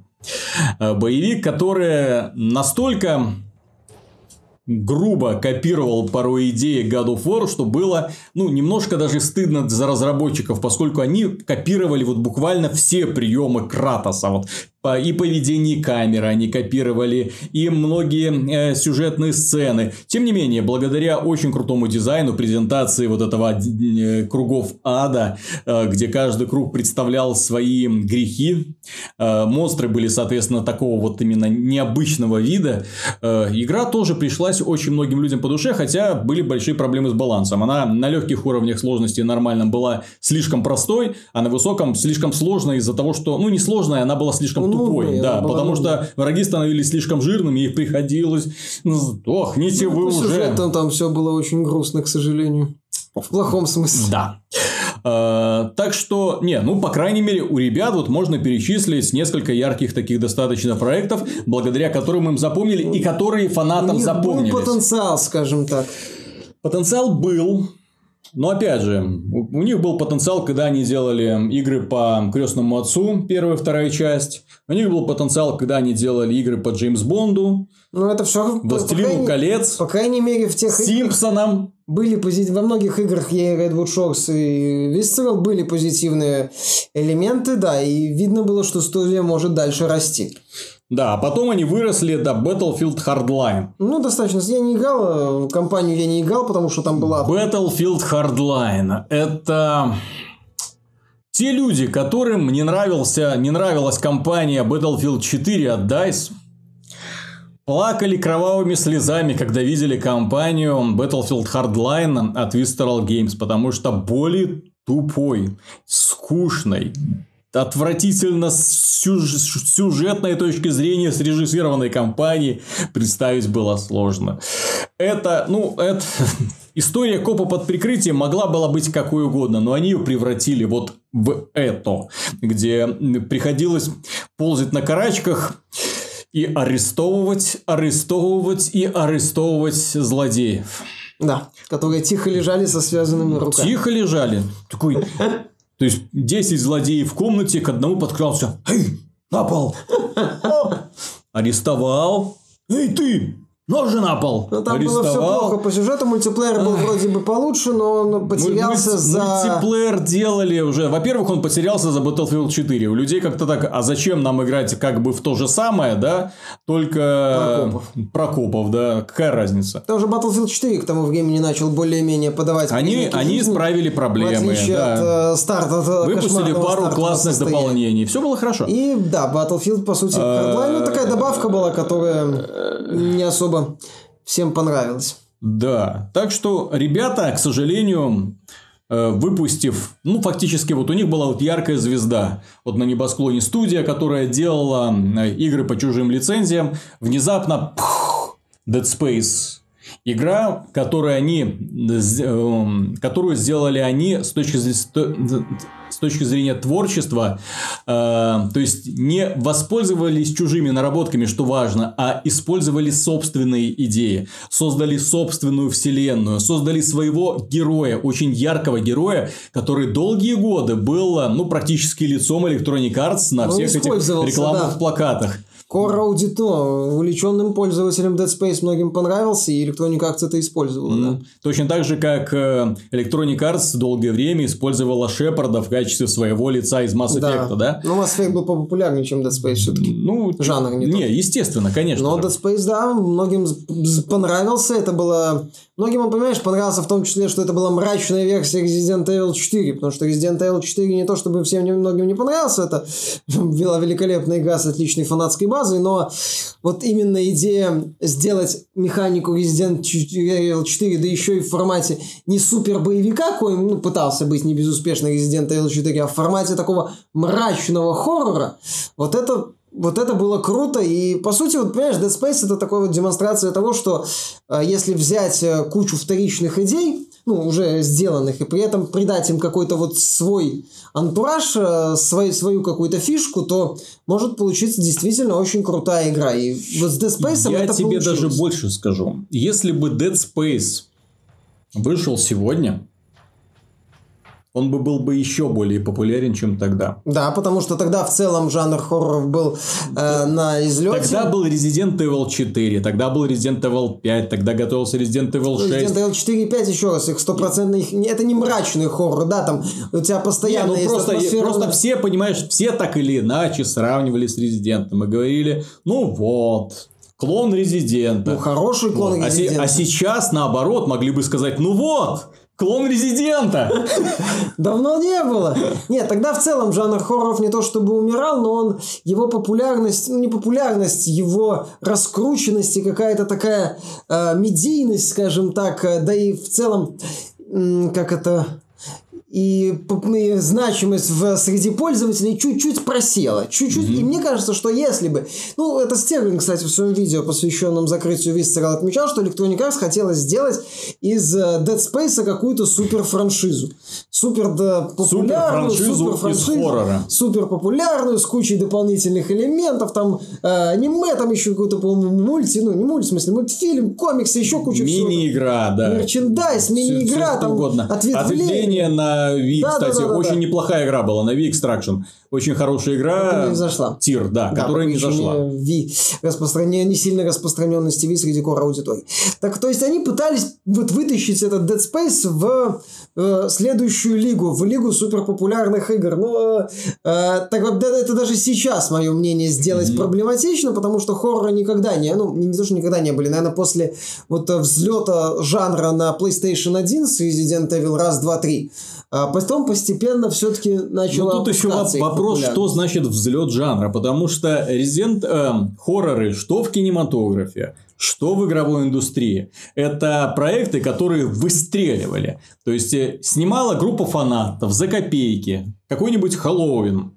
Э, боевик, который настолько грубо копировал порой идеи God of War, что было, ну, немножко даже стыдно за разработчиков, поскольку они копировали вот буквально все приемы Кратоса. Вот и поведение камеры они копировали, и многие э, сюжетные сцены. Тем не менее, благодаря очень крутому дизайну, презентации вот этого э, кругов ада, э, где каждый круг представлял свои грехи, э, монстры были, соответственно, такого вот именно необычного вида, э, игра тоже пришлась очень многим людям по душе, хотя были большие проблемы с балансом. Она на легких уровнях сложности нормальном была слишком простой, а на высоком слишком сложной из-за того, что, ну, не сложная, она была слишком тупой, да, потому что враги становились слишком жирными, и приходилось, ну, сдохните ну, вы уже. Сюжетом там все было очень грустно, к сожалению. В плохом смысле. Да. Uh, так что, не, ну, по крайней мере, у ребят вот можно перечислить несколько ярких таких достаточно проектов, благодаря которым им запомнили и которые фанатам запомнились. Был потенциал, скажем так. Потенциал был, но опять же, у них был потенциал, когда они делали игры по крестному отцу, первая и вторая часть. У них был потенциал, когда они делали игры по Джеймс Бонду. Ну, это все... Властелину колец. По крайней мере, в тех Симпсонам. Были позитив... Во многих играх ей Redwood Shores и Visceral были позитивные элементы, да, и видно было, что студия может дальше расти. Да, а потом они выросли до Battlefield Hardline. Ну, достаточно. Я не играл, компанию я не играл, потому что там была... Battlefield Hardline. Это... Те люди, которым не, нравился, не нравилась компания Battlefield 4 от DICE, плакали кровавыми слезами, когда видели компанию Battlefield Hardline от Visceral Games, потому что более тупой, скучной, отвратительно с сюжетной точки зрения срежиссированной кампании представить было сложно. Это, ну, это... История копа под прикрытием могла была быть какой угодно, но они ее превратили вот в это, где приходилось ползать на карачках и арестовывать, арестовывать и арестовывать злодеев. Да, которые тихо лежали со связанными руками. Тихо лежали. Такой то есть 10 злодеев в комнате, к одному подкрался. Эй, на пол! Арестовал. Эй, ты! Ножи на пол. Ну, там было все плохо по сюжету. Мультиплеер был вроде бы получше, но он потерялся Мульти- за... Мультиплеер делали уже... Во-первых, он потерялся за Battlefield 4. У людей как-то так... А зачем нам играть как бы в то же самое, да? Только... Прокопов. Прокопов, да. Какая разница? Тоже Battlefield 4 к тому времени начал более-менее подавать... Они, они исправили проблемы. В отличие да. от э, старта... От Выпустили пару классных дополнений. Все было хорошо. И да, Battlefield, по сути, ну, такая добавка была, которая не особо всем понравилось. Да, так что ребята, к сожалению, э, выпустив, ну, фактически, вот у них была вот яркая звезда. Вот на небосклоне студия, которая делала э, игры по чужим лицензиям, внезапно пух, Dead Space. Игра, которую они, э, которую сделали они с точки зрения с точки зрения творчества, э, то есть не воспользовались чужими наработками, что важно, а использовали собственные идеи, создали собственную вселенную, создали своего героя, очень яркого героя, который долгие годы был, ну, практически лицом Electronic Arts на ну, всех этих рекламных да. плакатах. Core Audito увлеченным пользователям Dead Space многим понравился, и Electronic Arts это использовала. Mm. Да. Точно так же, как э, Electronic Arts долгое время использовала Шепарда в качестве своего лица из Mass Effect, да? да? Ну, Mass Effect был популярнее, чем Dead Space все-таки. Ну, жанр не Не, тот. естественно, конечно. Но же. Dead Space, да, многим понравился. Это было... Многим, он, понимаешь, понравился в том числе, что это была мрачная версия Resident Evil 4, потому что Resident Evil 4 не то, чтобы всем многим не понравился, это была великолепная игра с отличной фанатской базой, базой, но вот именно идея сделать механику Resident Evil 4, да еще и в формате не супер боевика, коим ну, пытался быть не безуспешно Resident Evil 4, а в формате такого мрачного хоррора, вот это вот это было круто, и по сути, вот понимаешь, Dead Space это такая вот демонстрация того, что э, если взять э, кучу вторичных идей, ну, уже сделанных, и при этом придать им какой-то вот свой антураж, э, свой, свою какую-то фишку, то может получиться действительно очень крутая игра. И вот с Dead Space Я это тебе получилось. даже больше скажу. Если бы Dead Space вышел сегодня, он бы был бы еще более популярен, чем тогда. Да, потому что тогда в целом жанр хорроров был э, на излете. Тогда был Resident Evil 4, тогда был Resident Evil 5, тогда готовился Resident Evil 6. Resident Evil 4 и 5 еще раз, их стопроцентно, их, не- это не мрачный хоррор, да, там у тебя Не, постоянно ну есть просто, атмосфера- просто все, понимаешь, все так или иначе сравнивали с Резидентом и говорили, ну вот, клон Резидента. Ну, хороший клон Вот. А, се- Resident. а сейчас, наоборот, могли бы сказать, ну вот, клон Резидента. Давно не было. Нет, тогда в целом жанр хорроров не то чтобы умирал, но он, его популярность, ну не популярность, его раскрученность и какая-то такая э, медийность, скажем так, э, да и в целом, м, как это, и, и значимость в, среди пользователей чуть-чуть просела. Чуть-чуть. И мне кажется, что если бы... Ну, это Стерлинг, кстати, в своем видео, посвященном закрытию Visceral, отмечал, что Electronic Arts хотела сделать из э, Dead Space какую-то супер франшизу. Супер популярную, Суперфраншизу из хоррора. Супер популярную, с кучей дополнительных элементов. Там э, аниме, там еще какой-то, по-моему, мульти, ну не мульти, в смысле, мультфильм, комиксы, еще куча всего. Мини-игра, да. Мерчендайз, мини-игра, всё что там угодно. ответвление. Ответвление на V, Да, да, кстати, да, да, очень да. неплохая игра была на V Extraction. Очень хорошая игра. Которая не зашла. Тир, да, Да, которая не зашла. Ви распространение, не сильно распространенности Ви среди кор аудитории. Так, то есть они пытались вот вытащить этот Dead Space в э, следующую лигу, в лигу суперпопулярных игр. Но э, так вот, да, это даже сейчас, мое мнение, сделать проблематично, потому что хорроры никогда не, ну, не то, что никогда не были, наверное, после вот э, взлета жанра на PlayStation 1 с Resident Evil раз, два, три, а потом постепенно все-таки начало Ну, тут еще вопрос, что значит взлет жанра, потому что резидент эм, хорроры, что в кинематографе, что в игровой индустрии, это проекты, которые выстреливали. То есть э, снимала группа фанатов за копейки, какой-нибудь Хэллоуин.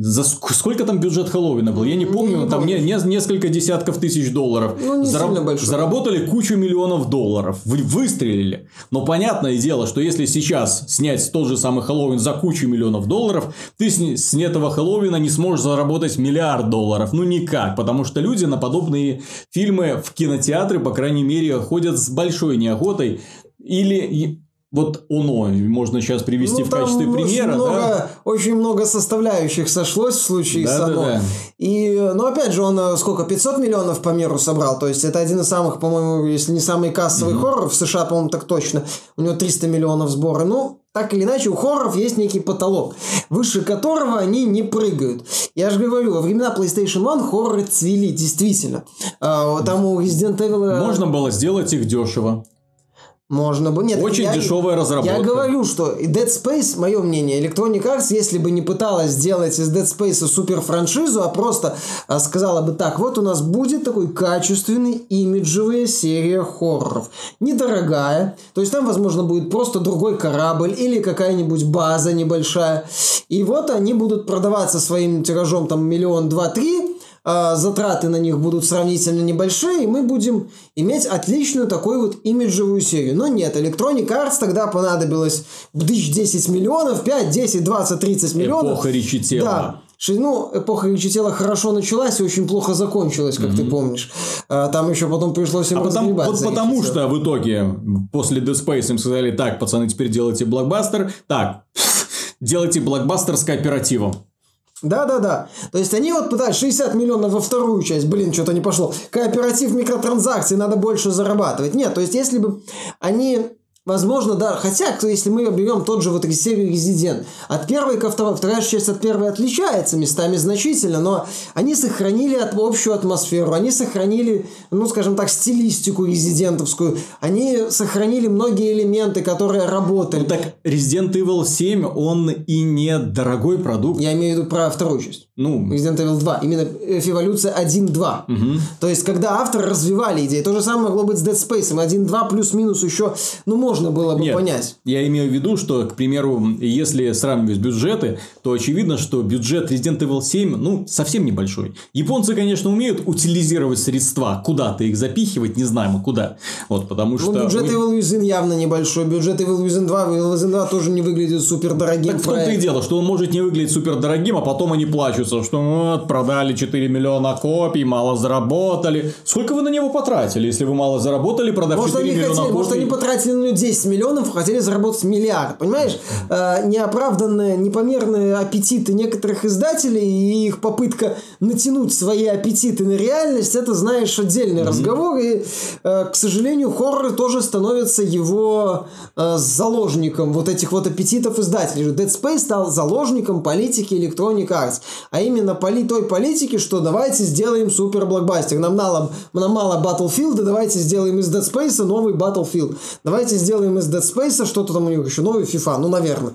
За ск- сколько там бюджет Хэллоуина был? Я не помню, не там не- не- несколько десятков тысяч долларов. Ну, не сильно большой. Заработали кучу миллионов долларов. Вы выстрелили. Но понятное дело, что если сейчас снять тот же самый Хэллоуин за кучу миллионов долларов, ты с, с этого Хэллоуина не сможешь заработать миллиард долларов. Ну, никак. Потому что люди на подобные фильмы в кинотеатры, по крайней мере, ходят с большой неохотой. Или вот оно можно сейчас привести в Ну, там качестве примера. много, да? очень много составляющих сошлось в случае Да, с да, «Оно». да. И, ну, опять же, он э, сколько, 500 миллионов по миру собрал, то есть это один из самых, по-моему, если не самый кассовый хоррор, в США, по-моему, так точно, у него 300 миллионов сбора, ну, так или иначе, у хорроров есть некий потолок, выше которого они не прыгают. Я же говорю, во времена PlayStation 1 хорроры цвели, действительно. А, Там у Resident Evil... э, Можно было сделать их дешево. Можно бы. Нет, Очень я- дешевая разработка. Я говорю, что Dead Space, мое мнение, Electronic Arts, если бы не пыталась сделать из Dead Space супер франшизу, а просто а, сказала бы так, вот у нас будет такой качественный имиджевая серия хорроров. Недорогая, то есть там, возможно, будет просто другой корабль или какая-нибудь база небольшая. И вот они будут продаваться своим тиражом там миллион, два, три, затраты на них будут сравнительно небольшие, и мы будем иметь отличную такую вот имиджевую серию. Но нет, Electronic Arts тогда понадобилось бдыщ 10 миллионов, 5, 10, 20, 30 миллионов. Эпоха речи тела. Да. Ну, эпоха речи тела хорошо началась и очень плохо закончилась, как ты помнишь. А, Там еще потом пришлось им А потому, вот потому что в итоге после Dead Space им сказали, так, пацаны, теперь делайте блокбастер. Так, делайте блокбастер с кооперативом. Да-да-да. То есть они вот пытались 60 миллионов во вторую часть. Блин, что-то не пошло. Кооператив микротранзакций, надо больше зарабатывать. Нет, то есть если бы они... Возможно, да. Хотя, если мы берем тот же вот серию Резидент, от первой ко второй, вторая часть от первой отличается местами значительно, но они сохранили от- общую атмосферу, они сохранили, ну, скажем так, стилистику резидентовскую, они сохранили многие элементы, которые работали. Ну так Resident Evil 7, он и не дорогой продукт. Я имею в виду про вторую часть. Ну, Resident Evil 2. Именно эволюция 1-2. Угу. То есть, когда авторы развивали идеи. То же самое могло быть с Dead Space. 1-2 плюс-минус еще, ну, можно было бы Нет, понять. Я имею в виду, что, к примеру, если сравнивать бюджеты, то очевидно, что бюджет Resident Evil 7, ну, совсем небольшой. Японцы, конечно, умеют утилизировать средства. Куда-то их запихивать, не знаем, куда. Вот, потому ну, что... Ну, бюджет вы... Evil Within явно небольшой. Бюджет Evil Within 2, Evil Within 2 тоже не выглядит супер дорогим. Так в том-то и дело, что он может не выглядеть супер дорогим, а потом они плачут жалуются, что вот, продали 4 миллиона копий, мало заработали. Сколько вы на него потратили, если вы мало заработали, продав может, 4 миллиона хотели, копий? Может, они потратили на 10 миллионов, хотели заработать миллиард, понимаешь? Э, неоправданные, непомерные аппетиты некоторых издателей и их попытка натянуть свои аппетиты на реальность, это, знаешь, отдельный mm-hmm. разговор. И, э, к сожалению, хоррор тоже становится его э, заложником вот этих вот аппетитов издателей. Dead Space стал заложником политики Electronic Arts а именно поли той политики, что давайте сделаем супер блокбастер. Нам мало, нам мало Battlefield, давайте сделаем из Dead Space новый Battlefield. Давайте сделаем из Dead Space что-то там у них еще, новый FIFA, ну, наверное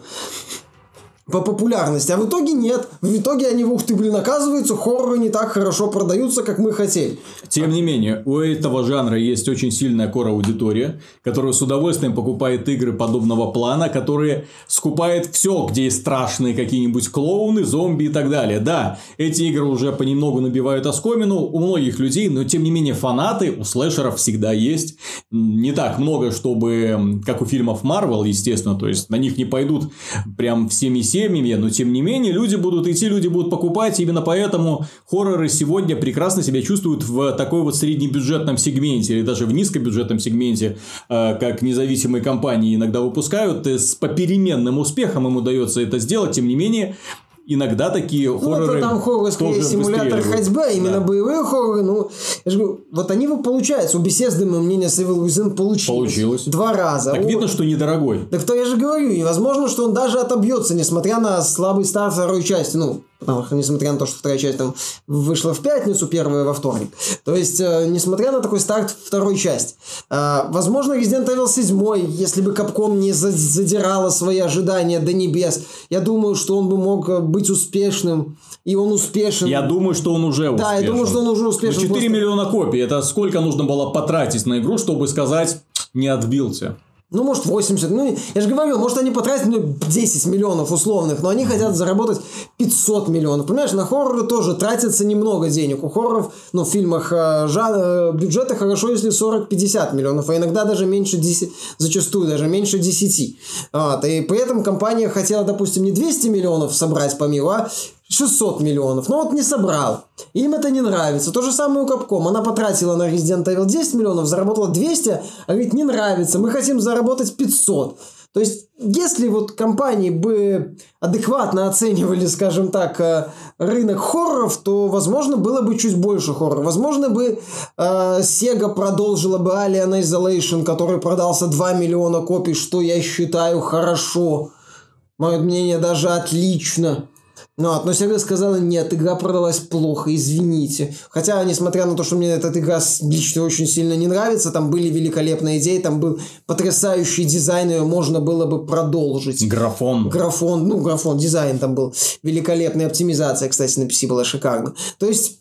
по популярности. А в итоге нет. В итоге они, ух ты, блин, оказывается, хорроры не так хорошо продаются, как мы хотели. Тем не менее, у этого жанра есть очень сильная кора-аудитория, которая с удовольствием покупает игры подобного плана, которые скупает все, где есть страшные какие-нибудь клоуны, зомби и так далее. Да, эти игры уже понемногу набивают оскомину у многих людей, но тем не менее фанаты у слэшеров всегда есть. Не так много, чтобы, как у фильмов Marvel, естественно, то есть на них не пойдут прям всеми семьями, но тем не менее люди будут идти, люди будут покупать. Именно поэтому хорроры сегодня прекрасно себя чувствуют в такой вот среднебюджетном сегменте или даже в низкобюджетном сегменте, э, как независимые компании иногда выпускают. С попеременным успехом им удается это сделать. Тем не менее, иногда такие ну, хорроры это там хоррор скорее симулятор ходьбы, а именно да. боевые хорроры. Ну, я же говорю, вот они вы получаются. У беседы мое мнение с Evil Within получилось. Получилось. Два раза. Так О, видно, что недорогой. Так то я же говорю, и возможно, что он даже отобьется, несмотря на слабый старт второй части. Ну, Потому что, несмотря на то, что вторая часть там вышла в пятницу, первая во вторник. То есть, э, несмотря на такой старт второй части. Э, возможно, Resident Evil 7, если бы Capcom не задирала свои ожидания до небес, я думаю, что он бы мог э, быть успешным. И он успешен. Я думаю, что он уже успешен. Да, я думаю, что он уже успешен. 4 просто... миллиона копий. Это сколько нужно было потратить на игру, чтобы сказать, не отбился? Ну, может, 80. Ну, я же говорил, может, они потратят ну, 10 миллионов условных, но они хотят заработать 500 миллионов. Понимаешь, на хорроры тоже тратится немного денег. У хорроров, ну, в фильмах э, жан... Э, бюджеты хорошо, если 40-50 миллионов, а иногда даже меньше 10, зачастую даже меньше 10. Вот. И при этом компания хотела, допустим, не 200 миллионов собрать по миру, а 600 миллионов. Но вот не собрал. Им это не нравится. То же самое у Capcom. Она потратила на Resident Evil 10 миллионов, заработала 200, а говорит, не нравится. Мы хотим заработать 500. То есть, если вот компании бы адекватно оценивали, скажем так, э, рынок хорроров, то, возможно, было бы чуть больше хорроров. Возможно, бы э, Sega продолжила бы Alien Isolation, который продался 2 миллиона копий, что я считаю хорошо. Мое мнение даже отлично. Ну, но Sega сказала, нет, игра продалась плохо, извините. Хотя, несмотря на то, что мне эта игра лично очень сильно не нравится, там были великолепные идеи, там был потрясающий дизайн, ее можно было бы продолжить. Графон. Графон, ну, графон, дизайн там был. Великолепная оптимизация, кстати, на PC была шикарна. То есть,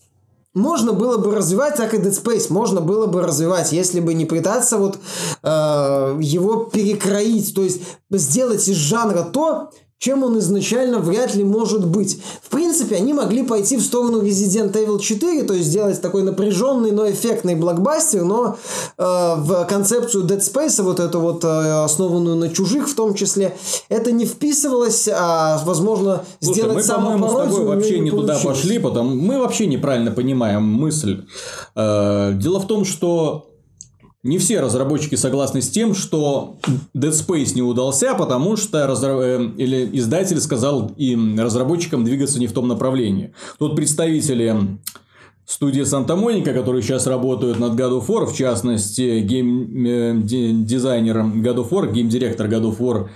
можно было бы развивать, так и Dead Space можно было бы развивать, если бы не пытаться вот э, его перекроить, то есть сделать из жанра то, чем он изначально вряд ли может быть. В принципе, они могли пойти в сторону Resident Evil 4, то есть сделать такой напряженный, но эффектный блокбастер, но э, в концепцию Dead Space, вот эту вот э, основанную на чужих в том числе, это не вписывалось, а возможно Слушай, сделать мы, по-моему, с тобой вообще не, не туда пошли, потому мы вообще неправильно понимаем мысль. Э, дело в том, что не все разработчики согласны с тем, что Dead Space не удался, потому что разра... Э, или издатель сказал им, разработчикам, двигаться не в том направлении. Тут представители студии Санта Моника, которые сейчас работают над God of War, в частности, гейм-дизайнером God of War, гейм-директор God of War,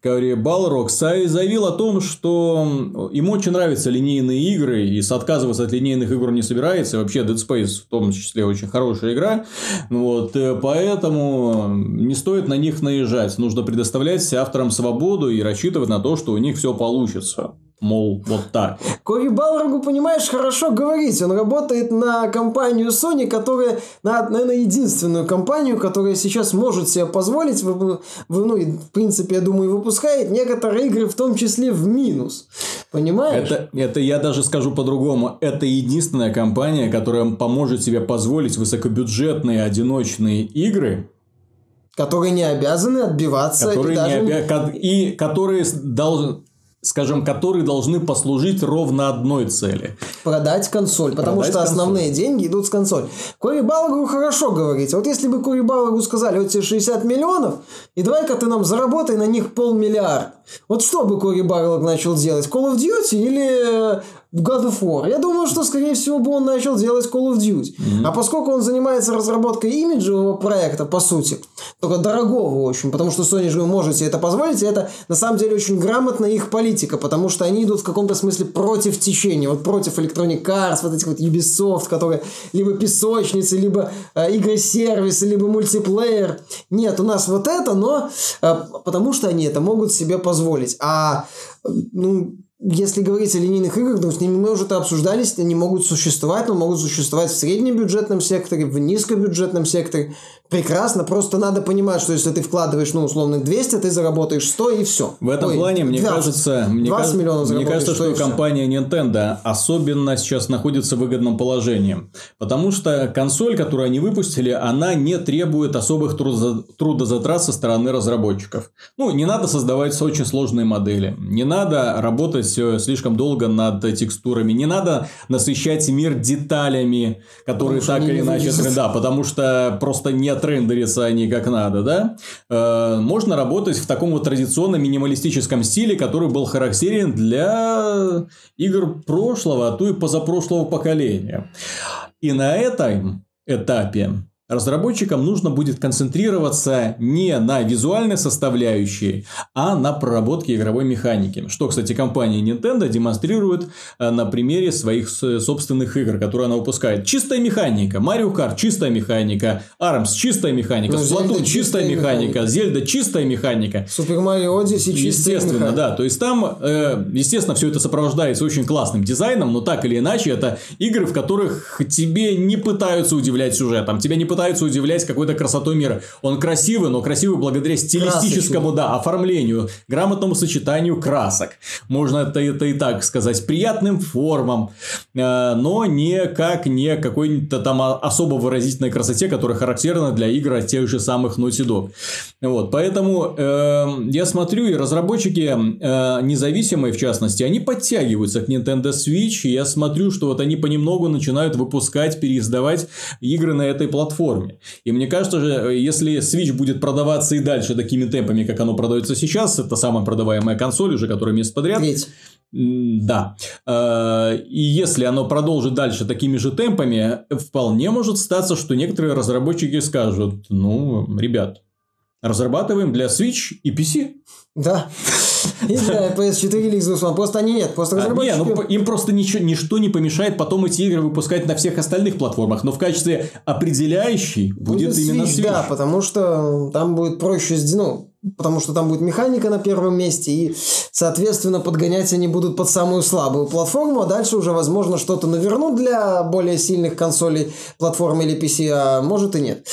Кори Балрок заявил о том, что ему очень нравятся линейные игры, и отказываться от линейных игр не собирается. Вообще, Dead Space в том числе очень хорошая игра. Вот, э, поэтому не стоит на них наезжать. Нужно предоставлять авторам свободу и рассчитывать на то, что у них все получится. Мол, вот так. Кори Балрогу, понимаешь, хорошо говорить. Он работает на компанию Sony, которая, на, наверное, единственную компанию, которая сейчас может себе позволить, ну, в принципе, я думаю, выпускает некоторые игры, в том числе в минус. Понимаешь? Это, это я даже скажу по-другому. Это единственная компания, которая поможет себе позволить высокобюджетные одиночные игры, которые не обязаны отбиваться которые и, даже... не обя... и которые должны скажем, которые должны послужить ровно одной цели. Продать консоль, потому Продать что консоль. основные деньги идут с консоль. Кори Балагу хорошо говорить. Вот если бы Кори Балагу сказали, вот тебе 60 миллионов, и давай-ка ты нам заработай на них полмиллиарда. Вот что бы Кори Балаг начал делать? Call of Duty или God of War. Я думаю, что, скорее всего, бы он начал делать Call of Duty. Mm-hmm. А поскольку он занимается разработкой имиджевого проекта, по сути, только дорогого очень, потому что Sony же вы можете это позволить, и это, на самом деле, очень грамотная их политика, потому что они идут в каком-то смысле против течения, вот против Electronic Arts, вот этих вот Ubisoft, которые либо песочницы, либо э, игры-сервисы, либо мультиплеер. Нет, у нас вот это, но э, потому что они это могут себе позволить. А ну, если говорить о линейных играх, то с ними мы уже это обсуждались, они могут существовать, но могут существовать в среднебюджетном секторе, в низкобюджетном секторе прекрасно, просто надо понимать, что если ты вкладываешь, ну, условных 200, ты заработаешь 100 и все. В этом Ой, плане, мне 20, кажется, мне, кажется, миллионов мне кажется, что компания Nintendo особенно сейчас находится в выгодном положении, потому что консоль, которую они выпустили, она не требует особых трудозатрат со стороны разработчиков. Ну, не надо создавать очень сложные модели, не надо работать слишком долго над текстурами, не надо насыщать мир деталями, которые потому так или иначе... Да, потому что просто нет отрендерятся они как надо, да, э, можно работать в таком вот традиционном минималистическом стиле, который был характерен для игр прошлого, а то и позапрошлого поколения. И на этом этапе Разработчикам нужно будет концентрироваться не на визуальной составляющей, а на проработке игровой механики. Что, кстати, компания Nintendo демонстрирует э, на примере своих собственных игр, которые она выпускает. Чистая механика. Mario Kart – чистая механика. ARMS – чистая механика. Ну, Splatoon – чистая механика. Зельда – чистая механика. Super Mario Odyssey – чистая Естественно, механика. да. То есть, там, э, естественно, все это сопровождается очень классным дизайном, но так или иначе, это игры, в которых тебе не пытаются удивлять сюжетом, тебя не пытаются пытаются удивлять какой-то красотой мира. Он красивый, но красивый благодаря стилистическому, да, оформлению, грамотному сочетанию красок. Можно это, это и так сказать. Приятным формам, э, но не как не какой-то там особо выразительной красоте, которая характерна для игр от тех же самых Naughty Dog. Вот, поэтому э, я смотрю, и разработчики э, независимые, в частности, они подтягиваются к Nintendo Switch, и я смотрю, что вот они понемногу начинают выпускать, переиздавать игры на этой платформе платформе. И мне кажется же, э, если Switch будет продаваться и дальше такими темпами, как оно продается сейчас, это самая продаваемая консоль уже, которая месяц подряд. Треть. Да. Э, и если оно продолжит дальше такими же темпами, вполне может статься, что некоторые разработчики скажут, ну, ребят, разрабатываем для Switch и PC. Да. И для PS4 или Xbox One. Просто они нет. Просто разработчики... А, не, ну, им просто ничего, ничто не помешает потом эти игры выпускать на всех остальных платформах. Но в качестве определяющей будет, будет именно Switch. Да, потому что там будет проще... Ну, потому что там будет механика на первом месте, и, соответственно, подгонять они будут под самую слабую платформу, а дальше уже, возможно, что-то навернут для более сильных консолей, платформы или PC, а может и нет.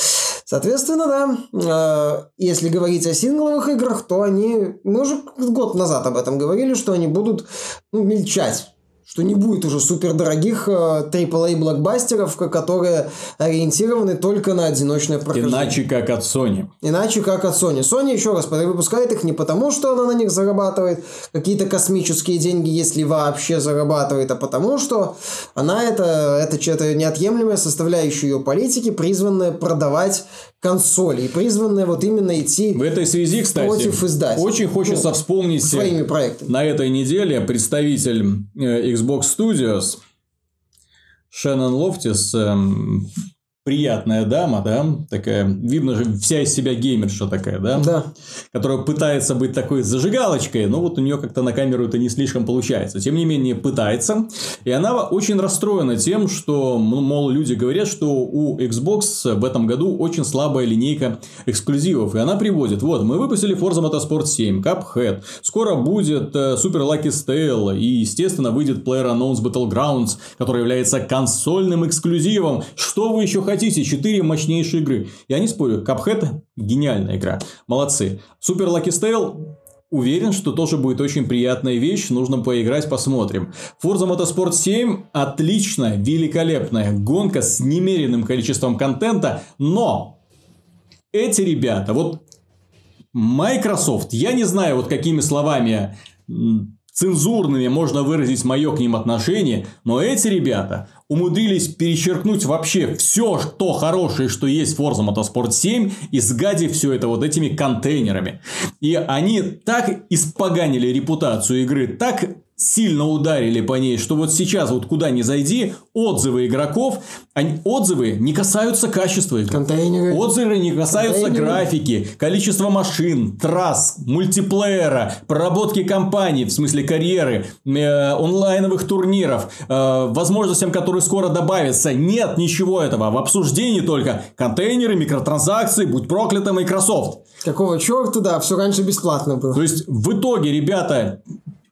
Соответственно, да, э, если говорить о сингловых играх, то они, мы уже год назад об этом говорили, что они будут ну, мельчать что не будет уже супер дорогих AAA э, блокбастеров, которые ориентированы только на одиночное прохождение. Иначе как от Sony. Иначе как от Sony. Sony, еще раз, выпускает их не потому, что она на них зарабатывает какие-то космические деньги, если вообще зарабатывает, а потому что она это, это, это неотъемлемая составляющая ее политики, призванная продавать консоли и призванная вот именно идти в этой связи, кстати, против издателей. Очень хочется ну, вспомнить своими проектами. на этой неделе представитель э, Xbox Studios. Шеннон Лофтис эм, приятная дама, да, такая, видно же, вся из себя геймерша такая, да, Да. которая пытается быть такой зажигалочкой, но вот у нее как-то на камеру это не слишком получается. Тем не менее, пытается, и она очень расстроена тем, что, мол, люди говорят, что у Xbox в этом году очень слабая линейка эксклюзивов, и она приводит, вот, мы выпустили Forza Motorsport 7, Cuphead, скоро будет э, Super Lucky Stale, и, естественно, выйдет PlayerUnknown's Battlegrounds, который является консольным эксклюзивом. Что вы еще хотите? Четыре мощнейшие игры. Я не спорю, Cuphead гениальная игра. Молодцы. Super Lucky Stale Уверен, что тоже будет очень приятная вещь, нужно поиграть, посмотрим. Forza Motorsport 7 отличная, великолепная гонка с немеренным количеством контента, но эти ребята, вот Microsoft, я не знаю, вот какими словами цензурными можно выразить мое к ним отношение, но эти ребята умудрились перечеркнуть вообще все, что хорошее, что есть в Forza Motorsport 7, и сгадив все это вот этими контейнерами. И они так испоганили репутацию игры, так сильно ударили по ней, что вот сейчас вот куда ни зайди, отзывы игроков, они, отзывы не касаются качества игры. Контейнеры. Отзывы не касаются Контейнеры. графики, количества машин, трасс, мультиплеера, проработки кампаний, в смысле карьеры, э, онлайновых турниров, э, возможностям, которые скоро добавятся. Нет ничего этого. В обсуждении только контейнеры, микротранзакции, будь проклята Microsoft. Какого черта, да, все раньше бесплатно было. То есть, в итоге, ребята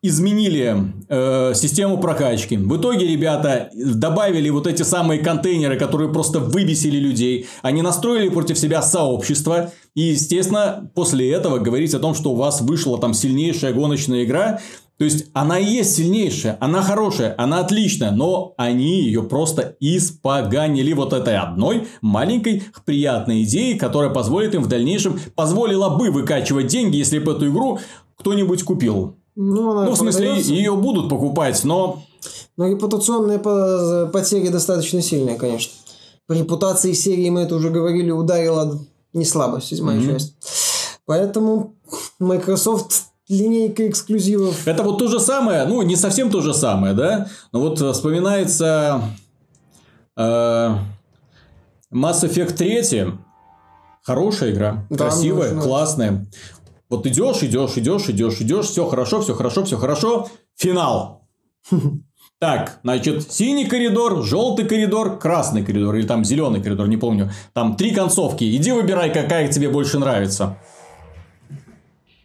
изменили э, систему прокачки. В итоге, ребята добавили вот эти самые контейнеры, которые просто выбесили людей. Они настроили против себя сообщество. И, естественно, после этого говорить о том, что у вас вышла там сильнейшая гоночная игра, то есть, она и есть сильнейшая, она хорошая, она отличная, но они ее просто испоганили вот этой одной маленькой приятной идеей, которая позволит им в дальнейшем, позволила бы выкачивать деньги, если бы эту игру кто-нибудь купил. Ну, она Ну, в смысле, продается. ее будут покупать, но Но репутационные по- потери достаточно сильные, конечно. По репутации серии мы это уже говорили, ударила не слабо седьмая Мгм. часть. Поэтому Microsoft линейка эксклюзивов. это вот то же самое, ну, не совсем то же самое, да? Но вот э, вспоминается э, Mass Effect 3. Хорошая игра, Да, красивая, классная. Вот идешь, идешь, идешь, идешь, идешь, все хорошо, все хорошо, все хорошо. Финал. Так, значит, синий коридор, желтый коридор, красный коридор, или там зеленый коридор, не помню. Там три концовки. Иди выбирай, какая тебе больше нравится.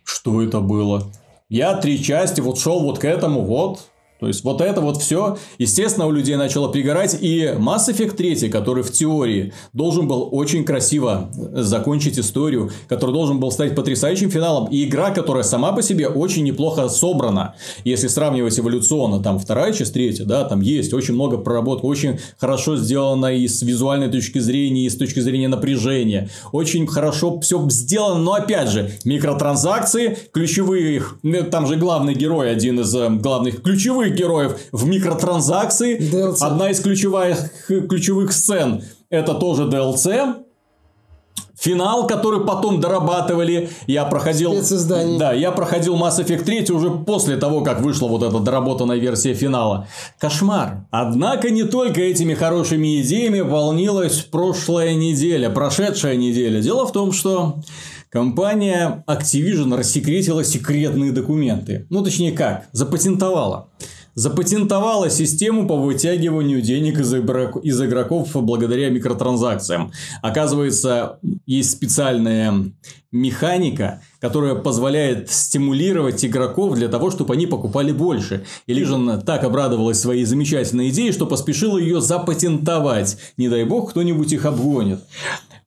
Что это было? Я три части вот шел вот к этому, вот. То есть, вот это вот все, естественно, у людей начало пригорать. И Mass Effect 3, который в теории должен был очень красиво закончить историю, который должен был стать потрясающим финалом. И игра, которая сама по себе очень неплохо собрана. Если сравнивать эволюционно, там вторая часть, третья, да, там есть очень много проработок, очень хорошо сделано и с визуальной точки зрения, и с точки зрения напряжения. Очень хорошо все сделано, но опять же, микротранзакции, ключевые, ну, там же главный герой, один из э, главных ключевых героев в микротранзакции. DLC. Одна из ключевых, ключевых сцен это тоже DLC. Финал, который потом дорабатывали, я проходил... Да, я проходил Mass Effect 3 уже после того, как вышла вот эта доработанная версия финала. Кошмар. Однако не только этими хорошими идеями волнилась прошлая неделя, прошедшая неделя. Дело в том, что компания Activision рассекретила секретные документы. Ну, точнее как, запатентовала. Запатентовала систему по вытягиванию денег из, игрок- из игроков благодаря микротранзакциям. Оказывается, есть специальная механика, которая позволяет стимулировать игроков для того, чтобы они покупали больше. И Лижин так обрадовалась своей замечательной идее, что поспешила ее запатентовать. Не дай бог, кто-нибудь их обгонит.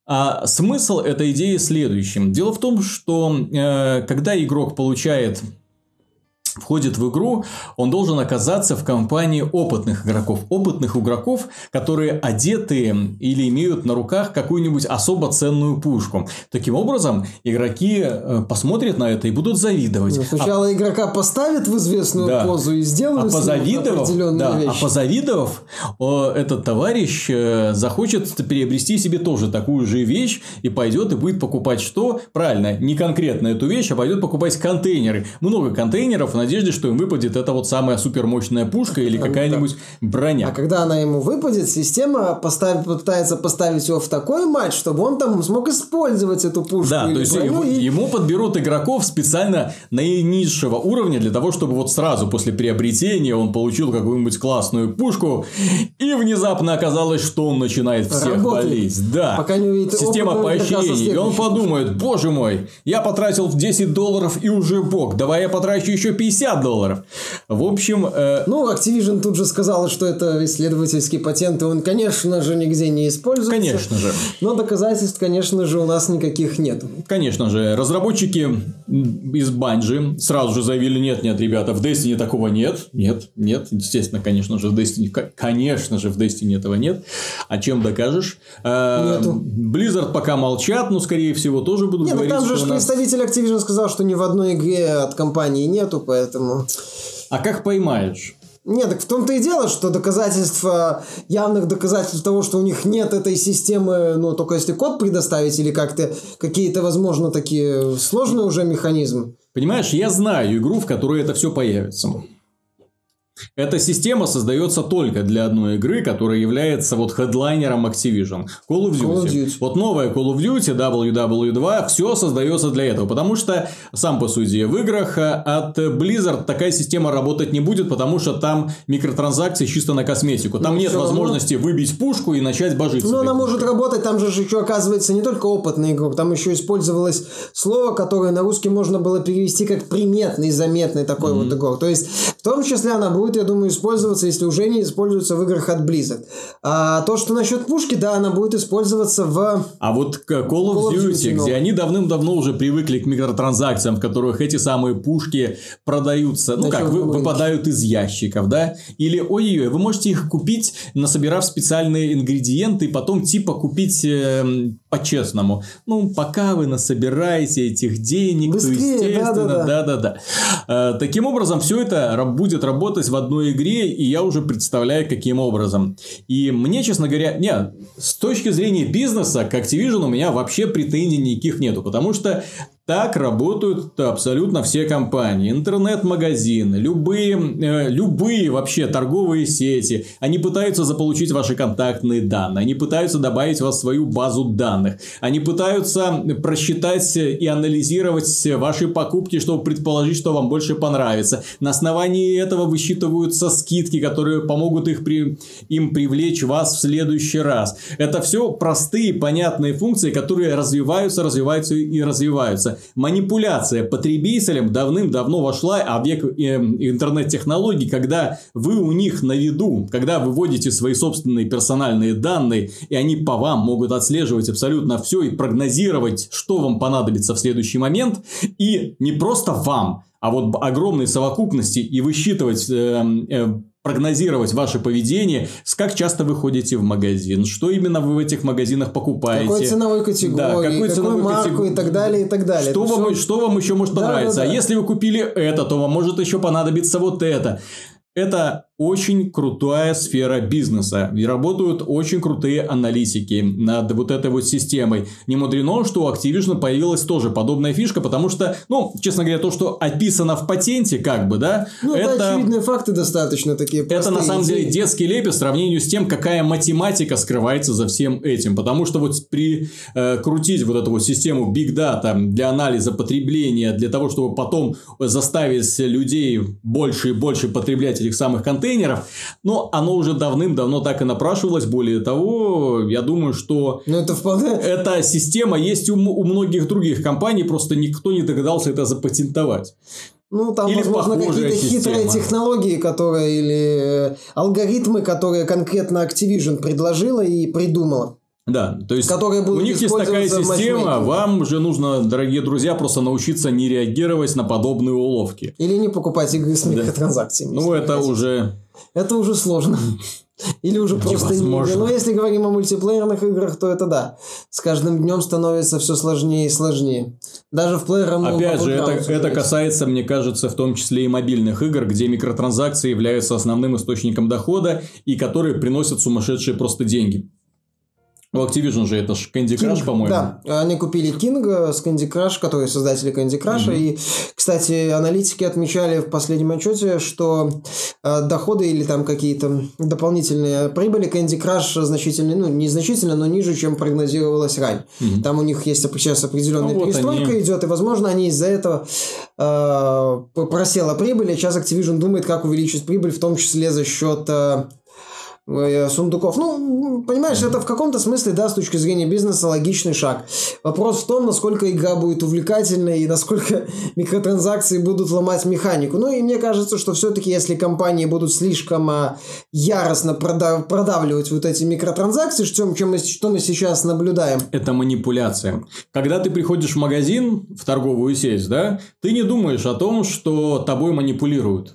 А смысл этой идеи в следующем. Дело в том, что э, когда игрок получает входит в игру, он должен оказаться в компании опытных игроков. Опытных игроков, которые одеты или имеют на руках какую-нибудь особо ценную пушку. Таким образом, игроки э, посмотрят на это и будут завидовать. Ну, Сначала игрока поставят в известную Да. позу и А сделают ним позавидовав, да, а вещи. позавидовав, о, этот товарищ э, захочет приобрести себе тоже такую же вещь и пойдет и будет покупать что? Правильно, не конкретно эту вещь, а пойдет покупать контейнеры. Много контейнеров надежде, что им выпадет эта вот самая супермощная пушка или какая-нибудь броня. А когда она ему выпадет, система поставит, пытается поставить его в такой матч, чтобы он там смог использовать эту пушку. Да, то есть ему, и... ему подберут игроков специально наинизшего уровня для того, чтобы вот сразу после приобретения он получил какую-нибудь классную пушку, и внезапно оказалось, что он начинает всех Работает. болеть. Да. Пока не увидит Система поощрений. И он подумает, боже мой, я потратил в 10 долларов и уже бог, давай я потрачу еще 50 долларов. В общем... Э... Ну, Activision тут же сказала, что это исследовательский патент, и он, конечно же, нигде не используется. Конечно же. Но доказательств, конечно же, у нас никаких нет. Конечно же. Разработчики из Bungie сразу же заявили, нет, нет, ребята, в Destiny такого нет. Нет, нет. Естественно, конечно же, в Destiny, конечно же, в Destiny этого нет. А чем докажешь? Э, Нету. Blizzard пока молчат, но, скорее всего, тоже будут нет, говорить, там же что нас... представитель Activision сказал, что ни в одной игре от компании нету, поэтому... А как поймаешь? Нет, так в том-то и дело, что доказательства, явных доказательств того, что у них нет этой системы, ну, только если код предоставить или как-то какие-то, возможно, такие сложные уже механизмы. Понимаешь, я знаю игру, в которой это все появится. Эта система создается только для одной игры, которая является вот хедлайнером Activision. Call of Duty. Call of Duty. Вот новая Call of Duty, WW2, все создается для этого. Потому что, сам по сути, в играх э, от Blizzard такая система работать не будет, потому что там микротранзакции чисто на косметику. Там ну, нет возможности равно... выбить пушку и начать божиться. Ну, она может работать, там же еще оказывается не только опытный игрок, там еще использовалось слово, которое на русский можно было перевести как приметный, заметный такой mm-hmm. вот игрок. То есть, в том числе она будет будет, я думаю, использоваться, если уже не используется в играх от Blizzard. А то, что насчет пушки, да, она будет использоваться в... А вот Call of, Call of Duty, Duty, где они давным-давно уже привыкли к микротранзакциям, в которых эти самые пушки продаются, ну как, вы, выпадают из ящиков, да? Или, ой-ой, вы можете их купить, насобирав специальные ингредиенты, и потом типа купить э, по-честному. Ну, пока вы насобираете этих денег, Быстрее, то естественно, да-да-да. Э, таким образом, все это будет работать в одной игре, и я уже представляю, каким образом. И мне, честно говоря, нет, с точки зрения бизнеса, к Activision у меня вообще претензий никаких нету, потому что так работают абсолютно все компании. Интернет-магазины, любые, э, любые вообще торговые сети. Они пытаются заполучить ваши контактные данные. Они пытаются добавить вас свою базу данных. Они пытаются просчитать и анализировать ваши покупки, чтобы предположить, что вам больше понравится. На основании этого высчитываются скидки, которые помогут их при, им привлечь вас в следующий раз. Это все простые, понятные функции, которые развиваются, развиваются и развиваются манипуляция потребителем давным-давно вошла, а век э, интернет-технологий, когда вы у них на виду, когда вы вводите свои собственные персональные данные, и они по вам могут отслеживать абсолютно все и прогнозировать, что вам понадобится в следующий момент, и не просто вам, а вот огромной совокупности и высчитывать э, э, прогнозировать ваше поведение, как часто вы ходите в магазин, что именно вы в этих магазинах покупаете. Какой ценовой категории, да, какой ценовой марку категории, и так далее, и так далее. Что, вам, все... что вам еще может понравиться? Да, да, да. А если вы купили это, то вам может еще понадобиться вот это. Это очень крутая сфера бизнеса. И работают очень крутые аналитики над вот этой вот системой. Не мудрено, что у Activision появилась тоже подобная фишка, потому что, ну, честно говоря, то, что описано в патенте, как бы, да, ну, это... Да, очевидные факты достаточно такие Это, на самом идеи. деле, детский лепет в сравнении с тем, какая математика скрывается за всем этим. Потому что вот при э, крутить вот эту вот систему Big Data для анализа потребления, для того, чтобы потом заставить людей больше и больше потреблять этих самых контентов, контейнеров, но оно уже давным-давно так и напрашивалось. Более того, я думаю, что но ну, это вполне... эта система есть у, у многих других компаний, просто никто не догадался это запатентовать. Ну, там, или возможно, какие-то хитрые технологии, которые или э, алгоритмы, которые конкретно Activision предложила и придумала. Да, то есть у них есть такая система, вам же нужно, дорогие друзья, просто научиться не реагировать на подобные уловки. Или не покупать игры с микротранзакциями. Ну, это уже... Это уже сложно. Или уже просто не игры. Но если говорим о мультиплеерных играх, то это да. С каждым днем становится все сложнее и сложнее. Даже в плеере Опять же, это, это касается, мне кажется, в том числе и мобильных игр, где микротранзакции являются основным источником дохода и которые приносят сумасшедшие просто деньги. У Activision же это ж Candy Crush, по-моему. Да, они купили King с Candy Crush, которые создатели Candy Crush. Mm-hmm. И, кстати, аналитики отмечали в последнем отчете, что э, доходы или там какие-то дополнительные прибыли Candy Crush значительно, ну, незначительно, но ниже, чем прогнозировалось ранее. Mm-hmm. Там у них есть сейчас определенная ну, перестройка вот они... идет, и, возможно, они из-за этого э, просела прибыль, и сейчас Activision думает, как увеличить прибыль, в том числе за счет Э, сундуков. Ну, понимаешь, это в каком-то смысле, да, с точки зрения бизнеса, логичный шаг. Вопрос в том, насколько игра будет увлекательной и насколько микротранзакции будут ломать механику. Ну, и мне кажется, что все-таки, если компании будут слишком а, яростно продав- продавливать вот эти микротранзакции, что, чем мы, что мы сейчас наблюдаем. Это манипуляция. Когда ты приходишь в магазин, в торговую сеть, да, ты не думаешь о том, что тобой манипулируют.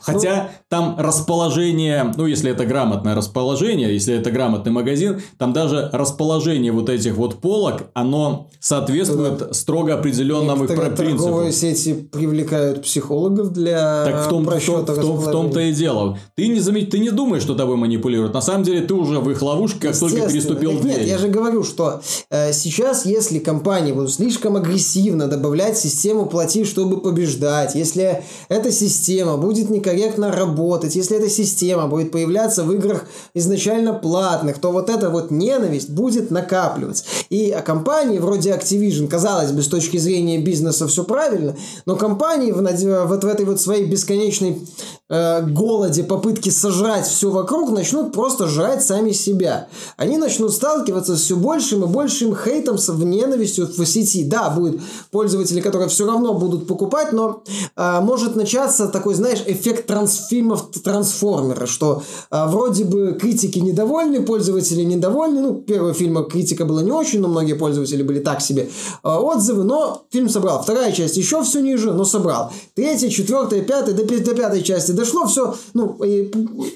Хотя там расположение, ну, если это грамотное расположение, если это грамотный магазин, там даже расположение вот этих вот полок, оно соответствует да. строго определенному принципу. торговые сети привлекают психологов для так в том, в, том, в, том, в том-то и дело. Ты не, замет, ты не думаешь, что тобой манипулируют. На самом деле, ты уже в их ловушке, как только переступил дверь. Нет, я же говорю, что э, сейчас, если компании будут слишком агрессивно добавлять систему «плати, чтобы побеждать», если эта система будет некорректно работать, если эта система будет появляться в играх изначально платных, то вот эта вот ненависть будет накапливаться. И компании вроде Activision, казалось бы, с точки зрения бизнеса все правильно, но компании в, вот в этой вот своей бесконечной э, голоде, попытки сожрать все вокруг, начнут просто жрать сами себя. Они начнут сталкиваться с все большим и большим хейтом, в ненавистью в сети. Да, будет пользователи, которые все равно будут покупать, но э, может начаться такой, знаешь, эффект трансфильмов трансформера, что э, вроде бы критики недовольны, пользователи недовольны. Ну, первого фильма критика была не очень, но многие пользователи были так себе э, отзывы, но фильм собрал. Вторая часть еще все ниже, но собрал. Третья, четвертая, пятая, до, до пятой части дошло все, ну, и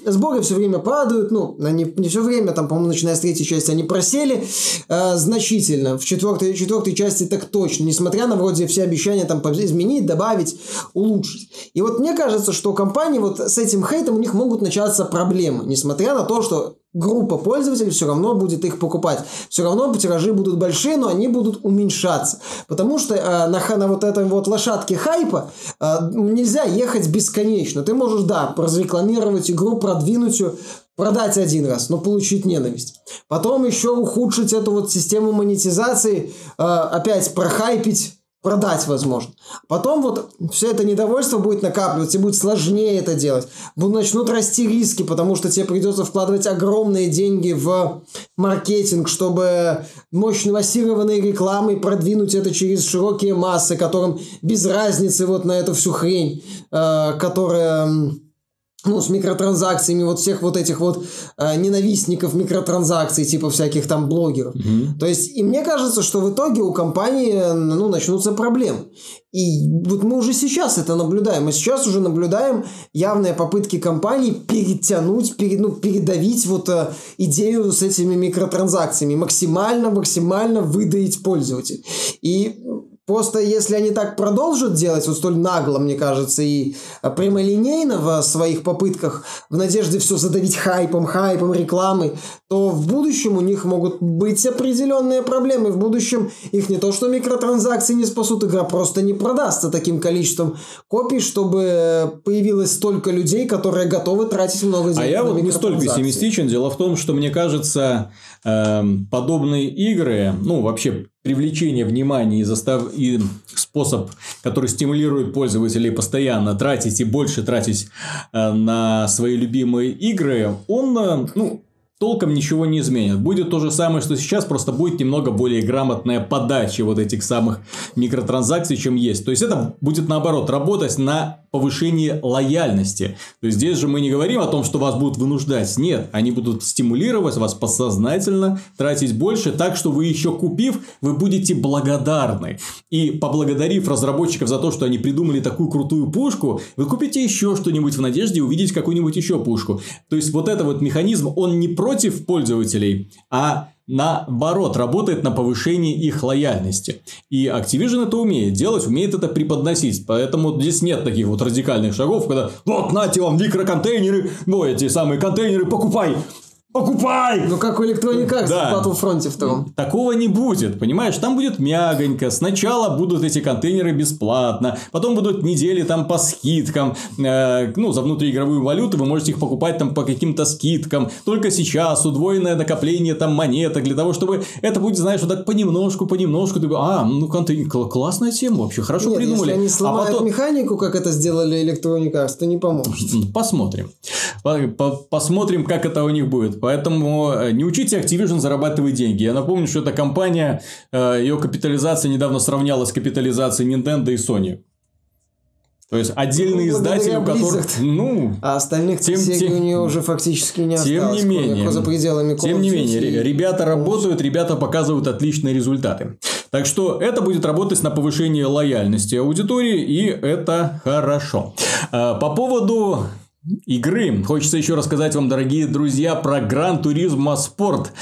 сборы все время падают, ну, они не все время, там, по-моему, начиная с третьей части, они просели э, значительно. В четвертой, четвертой части так точно, несмотря на вроде все обещания там изменить, добавить, улучшить. И вот мне кажется, что компании вот с этим хейтом у них могут начаться проблемы, несмотря на то, что группа пользователей все равно будет их покупать. Все равно тиражи будут большие, но они будут уменьшаться. Потому что э, на, на вот этой вот лошадке хайпа э, нельзя ехать бесконечно. Ты можешь, да, прорекламировать игру, продвинуть ее, продать один раз, но получить ненависть. Потом еще ухудшить эту вот систему монетизации, э, опять прохайпить продать, возможно. Потом вот все это недовольство будет накапливаться, и будет сложнее это делать. Будут начнут расти риски, потому что тебе придется вкладывать огромные деньги в маркетинг, чтобы мощно массированной рекламой продвинуть это через широкие массы, которым без разницы вот на эту всю хрень, э, которая ну, с микротранзакциями вот всех вот этих вот э, ненавистников микротранзакций, типа всяких там блогеров. Mm-hmm. То есть, и мне кажется, что в итоге у компании, ну, начнутся проблемы. И вот мы уже сейчас это наблюдаем. Мы сейчас уже наблюдаем явные попытки компаний перетянуть, перед, ну, передавить вот э, идею с этими микротранзакциями, максимально, максимально выдаить пользователя. И Просто если они так продолжат делать, вот столь нагло, мне кажется, и а, прямолинейно в своих попытках, в надежде все задавить хайпом, хайпом, рекламой, то в будущем у них могут быть определенные проблемы. В будущем их не то, что микротранзакции не спасут, игра просто не продастся таким количеством копий, чтобы появилось столько людей, которые готовы тратить много денег А я вот не столь пессимистичен. Дело в том, что мне кажется, э, подобные игры, ну, вообще привлечение внимания и, застав... и способ, который стимулирует пользователей постоянно тратить и больше тратить э, на свои любимые игры, он, э, ну, толком ничего не изменит. Будет то же самое, что сейчас, просто будет немного более грамотная подача вот этих самых микротранзакций, чем есть. То есть, это будет наоборот работать на повышение лояльности. То есть, здесь же мы не говорим о том, что вас будут вынуждать. Нет, они будут стимулировать вас подсознательно тратить больше, так что вы еще купив, вы будете благодарны. И поблагодарив разработчиков за то, что они придумали такую крутую пушку, вы купите еще что-нибудь в надежде увидеть какую-нибудь еще пушку. То есть, вот это вот механизм, он не против пользователей, а наоборот, работает на повышении их лояльности. И Activision это умеет делать, умеет это преподносить. Поэтому здесь нет таких вот радикальных шагов, когда вот, нате вам микроконтейнеры, ну, эти самые контейнеры, покупай. Покупай! Ну, как у Electronic Arts Да. в Battlefront втором. Такого не будет, понимаешь? Там будет мягонько. Сначала будут эти контейнеры бесплатно, потом будут недели там по скидкам. Э, ну, за внутриигровую валюту вы можете их покупать там по каким-то скидкам. Только сейчас удвоенное накопление там монеток для того, чтобы это будет, знаешь, вот так понемножку, понемножку. Ты, а, ну, контейнер, кл- классная тема вообще, хорошо Нет, придумали. если они А сломают потом- механику, как это сделали Electronic Arts, то не поможет. Посмотрим. По- по- Посмотрим, как это у них будет. Поэтому э, не учите Activision зарабатывать деньги. Я напомню, что эта компания, э, ее капитализация недавно сравнялась с капитализацией Nintendo и Sony. То есть отдельные Ну, издатели, у которых... Ну, А остальных Тем- тем- у нее уже фактически не тем осталось. не менее, за пределами Call тем не менее, ребята работают, ребята показывают отличные результаты. Так что это будет работать на повышение лояльности аудитории, и это хорошо. А, По поводу игры. Хочется еще рассказать вам, дорогие друзья, про Гран Туризмо Спорт.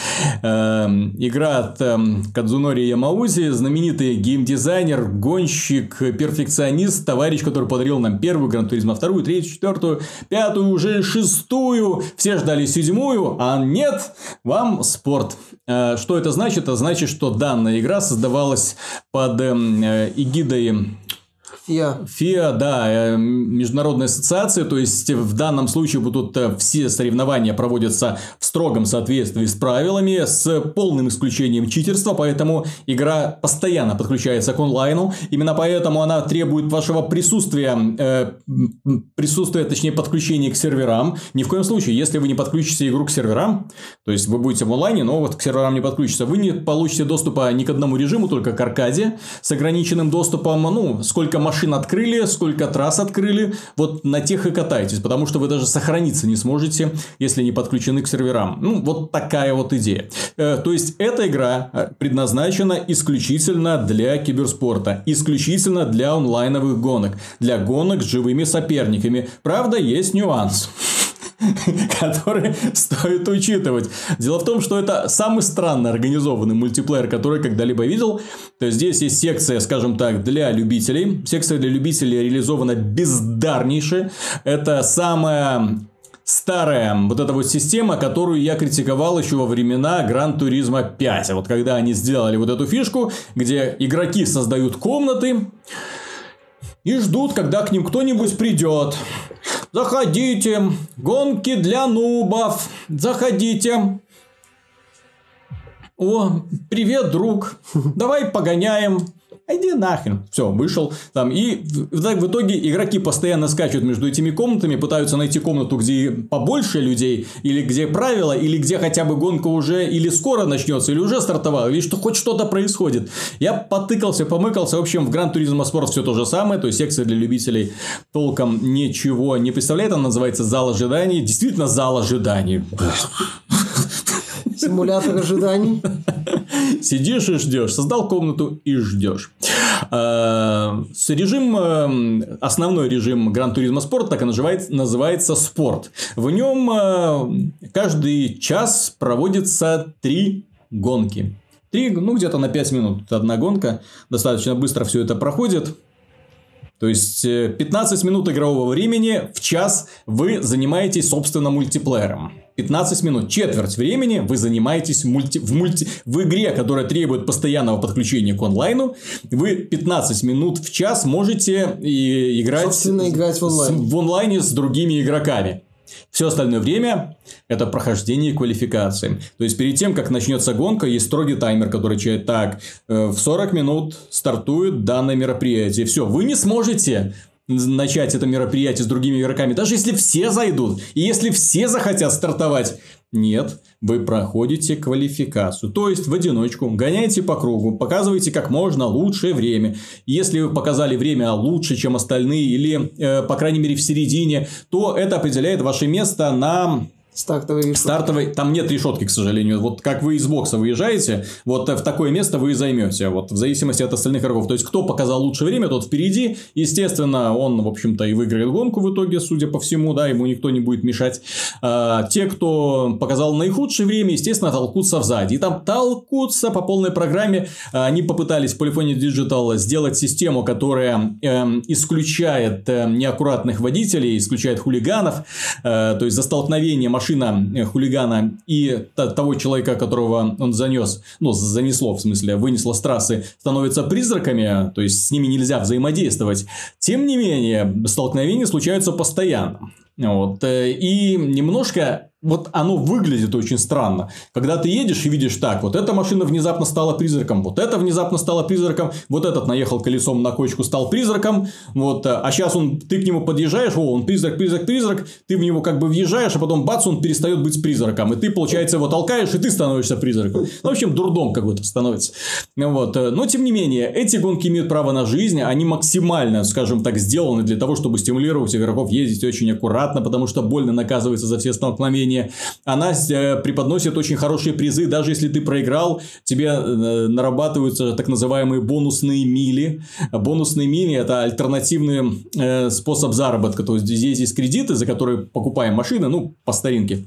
Эм, Игра от эм, Кадзунори Ямаузи, знаменитый геймдизайнер, гонщик, перфекционист, товарищ, который подарил нам первую Гран Туризмо, вторую, третью, четвертую, пятую, уже шестую. Все ждали седьмую, а нет, вам спорт. Э, Что это значит? Это значит, что данная игра создавалась под эм, э, эгидой Я. ФИА, да, э, международная ассоциация, то есть в данном случае будут э, все соревнования проводятся в строгом соответствии с правилами, с полным исключением читерства, поэтому игра постоянно подключается к онлайну, именно поэтому она требует вашего присутствия, э, присутствия, точнее подключения к серверам. Ни в коем случае, если вы не подключите игру к серверам, то есть вы будете в онлайне, но вот к серверам не подключится, вы не получите доступа ни к одному режиму, только к аркаде с ограниченным доступом, ну, сколько машин открыли, сколько трасс открыли, вот на тех и катайтесь, потому что вы даже сохраниться не сможете, если не подключены к серверам. Ну, вот такая вот идея. Э, То есть, эта игра э, предназначена исключительно для киберспорта, исключительно для онлайновых гонок, для гонок с живыми соперниками. Правда, есть нюанс который стоит учитывать. Дело в том, что это самый странно организованный мультиплеер, который когда-либо видел. То есть, здесь есть секция, скажем так, для любителей. Секция для любителей реализована бездарнейше. Это самая старая вот эта вот система, которую я критиковал еще во времена Гран Туризма 5. Вот когда они сделали вот эту фишку, где игроки создают комнаты, и ждут, когда к ним кто-нибудь придет. Заходите, гонки для нубов, заходите. О, привет, друг, давай погоняем. Иди нахрен. Все, вышел там. И в, итоге игроки постоянно скачут между этими комнатами, пытаются найти комнату, где побольше людей, или где правила, или где хотя бы гонка уже или скоро начнется, или уже стартовала, или что хоть что-то происходит. Я потыкался, помыкался. В общем, в Гран Туризмо Спорт все то же самое. То есть, секция для любителей толком ничего не представляет. Она называется зал ожиданий. Действительно, зал ожиданий. Симулятор ожиданий. Сидишь и ждешь. Создал комнату и ждешь. Э, с Режим, э, основной режим Гран Туризма Спорт так и называется, называется спорт. В нем э, каждый час проводится три гонки. Три, ну, где-то на 5 минут одна гонка. Достаточно быстро все это проходит. То есть, э, 15 минут игрового времени в час вы занимаетесь, собственно, мультиплеером. 15 минут, четверть времени вы занимаетесь мульти, в, мульти, в игре, которая требует постоянного подключения к онлайну. Вы 15 минут в час можете и играть, Собственно, играть в онлайне. с, в онлайне с другими игроками. Все остальное время это прохождение квалификации. То есть, перед тем, как начнется гонка, есть строгий таймер, который чает так, э, в 40 минут стартует данное мероприятие. Все, вы не сможете начать это мероприятие с другими игроками, даже если все зайдут, и если все захотят стартовать. Нет, вы проходите квалификацию. То есть, в одиночку гоняете по кругу, показываете как можно лучшее время. Если вы показали время лучше, чем остальные, или, э, по крайней мере, в середине, то это определяет ваше место на Стартовый решетка. стартовой. Там нет решетки, к сожалению. Вот как вы из бокса выезжаете, вот в такое место вы и займете. Вот в зависимости от остальных игроков. То есть, кто показал лучшее время, тот впереди. Естественно, он, в общем-то, и выиграет гонку в итоге, судя по всему, да, ему никто не будет мешать. А, те, кто показал наихудшее время, естественно, толкутся сзади. И там толкутся по полной программе. А, Они попытались в Polyphony Digital сделать систему, которая эм, исключает эм, неаккуратных водителей, исключает хулиганов. Э, то есть, за столкновение машин машина э, хулигана и того человека, которого он занес, ну, занесло, в смысле, вынесло с трассы, становятся призраками, то есть с ними нельзя взаимодействовать. Тем не менее, столкновения случаются постоянно. Вот. Э, и немножко вот оно выглядит очень странно. Когда ты едешь и видишь так, вот эта машина внезапно стала призраком, вот эта внезапно стала призраком, вот этот наехал колесом на кочку, стал призраком, вот, а сейчас он, ты к нему подъезжаешь, о, он призрак, призрак, призрак, ты в него как бы въезжаешь, а потом бац, он перестает быть призраком, и ты, получается, его толкаешь, и ты становишься призраком. Ну, в общем, дурдом какой-то становится. Вот. Но, тем не менее, эти гонки имеют право на жизнь, они максимально, скажем так, сделаны для того, чтобы стимулировать игроков ездить очень аккуратно, потому что больно наказывается за все столкновения, уровне. Она э, преподносит очень хорошие призы. Даже если ты проиграл, тебе э, нарабатываются так называемые бонусные мили. Бонусные мили – это альтернативный э, способ заработка. То есть, здесь есть кредиты, за которые покупаем машины, ну, по старинке.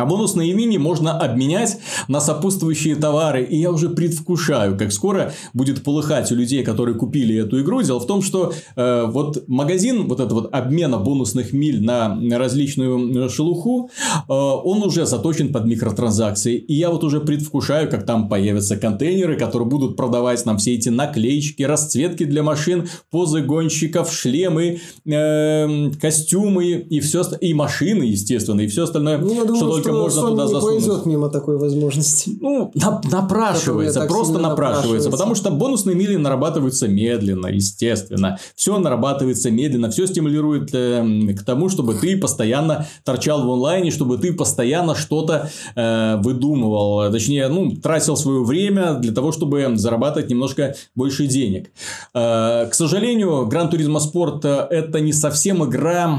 А бонусные мини можно обменять на сопутствующие товары. И я уже предвкушаю, как скоро будет полыхать у людей, которые купили эту игру. Дело в том, что э, вот магазин вот этого вот обмена бонусных миль на различную шелуху, э, он уже заточен под микротранзакции. И я вот уже предвкушаю, как там появятся контейнеры, которые будут продавать нам все эти наклеечки, расцветки для машин, позы гонщиков, шлемы, э, костюмы и все и машины, естественно, и все остальное, ну, я думаю, что только можно Sony туда засунуть. не пройдет мимо такой возможности. Ну, на, напрашивается, просто напрашивается, напрашивается, потому что бонусные мили нарабатываются медленно, естественно. Все нарабатывается медленно, все стимулирует э, к тому, чтобы ты постоянно торчал в онлайне, чтобы ты постоянно что-то э, выдумывал, точнее, ну, тратил свое время для того, чтобы зарабатывать немножко больше денег. Э, к сожалению, Gran Turismo Sport это не совсем игра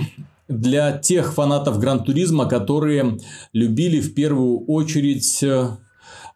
для тех фанатов Гран-туризма, которые любили в первую очередь э,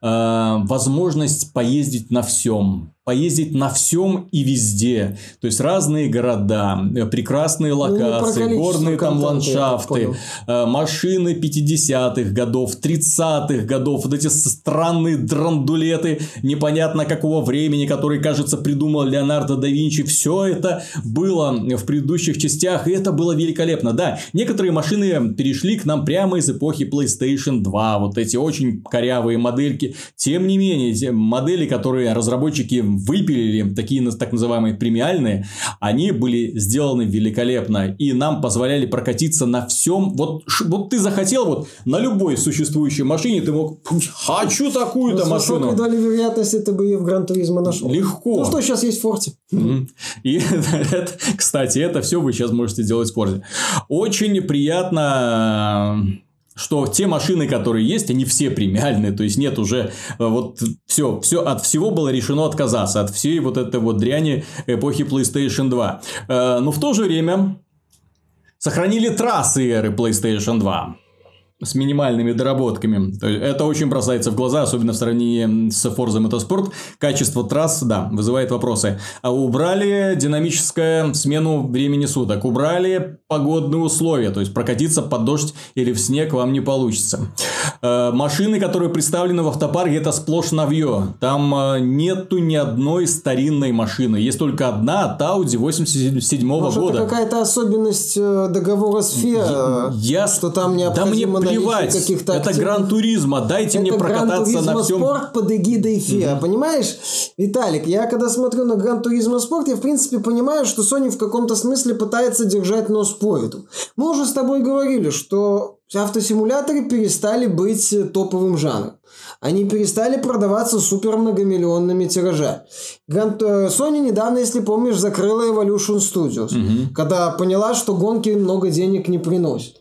возможность поездить на всем поездить на всем и везде. То есть разные города, э, прекрасные ну, локации, ну, горные там ландшафты, э, машины 50-х годов, 30-х годов, вот эти странные драндулеты непонятно какого времени, которые, кажется, придумал Леонардо да Винчи. Все это было в предыдущих частях, и это было великолепно. Да, некоторые машины перешли к нам прямо из эпохи PlayStation 2, вот эти очень корявые модельки. Тем не менее, те модели, которые разработчики выпилили, такие так называемые премиальные, они были сделаны великолепно и нам позволяли прокатиться на всем. Вот, вот ты захотел вот на любой существующей машине, ты мог хочу такую-то машину. С высокой вероятности ты бы ее в Гран нашел. Легко. Ну что сейчас есть в Форте. И кстати, это все вы сейчас можете делать в Форте. Очень приятно что те машины, которые есть, они все премиальные, то есть нет уже э, вот все, все от всего было решено отказаться, от всей вот этой вот дряни эпохи PlayStation 2. Э, но в то же время сохранили трассы эры PlayStation 2 с минимальными доработками. Это очень бросается в глаза, особенно в сравнении с Forza Motorsport. Качество трасс, да, вызывает вопросы. А убрали динамическую смену времени суток. Убрали погодные условия. То есть, прокатиться под дождь или в снег вам не получится. Э, машины, которые представлены в автопарке, это сплошь навье. Там э, нету ни одной старинной машины. Есть только одна от Audi 87 -го года. это какая-то особенность э, договора с FIA, я... что там необходимо да мне плевать. Это гран-туризма. Дайте это мне прокататься на всем. спорт под эгидой FIA. Угу. Понимаешь, Виталик, я когда смотрю на гран-туризма спорт, я в принципе понимаю, что Sony в каком-то смысле пытается держать нос по этому. Мы уже с тобой говорили, что автосимуляторы перестали быть топовым жанром. Они перестали продаваться супер многомиллионными тиражами. Э, Sony недавно, если помнишь, закрыла Evolution Studios, угу. когда поняла, что гонки много денег не приносят.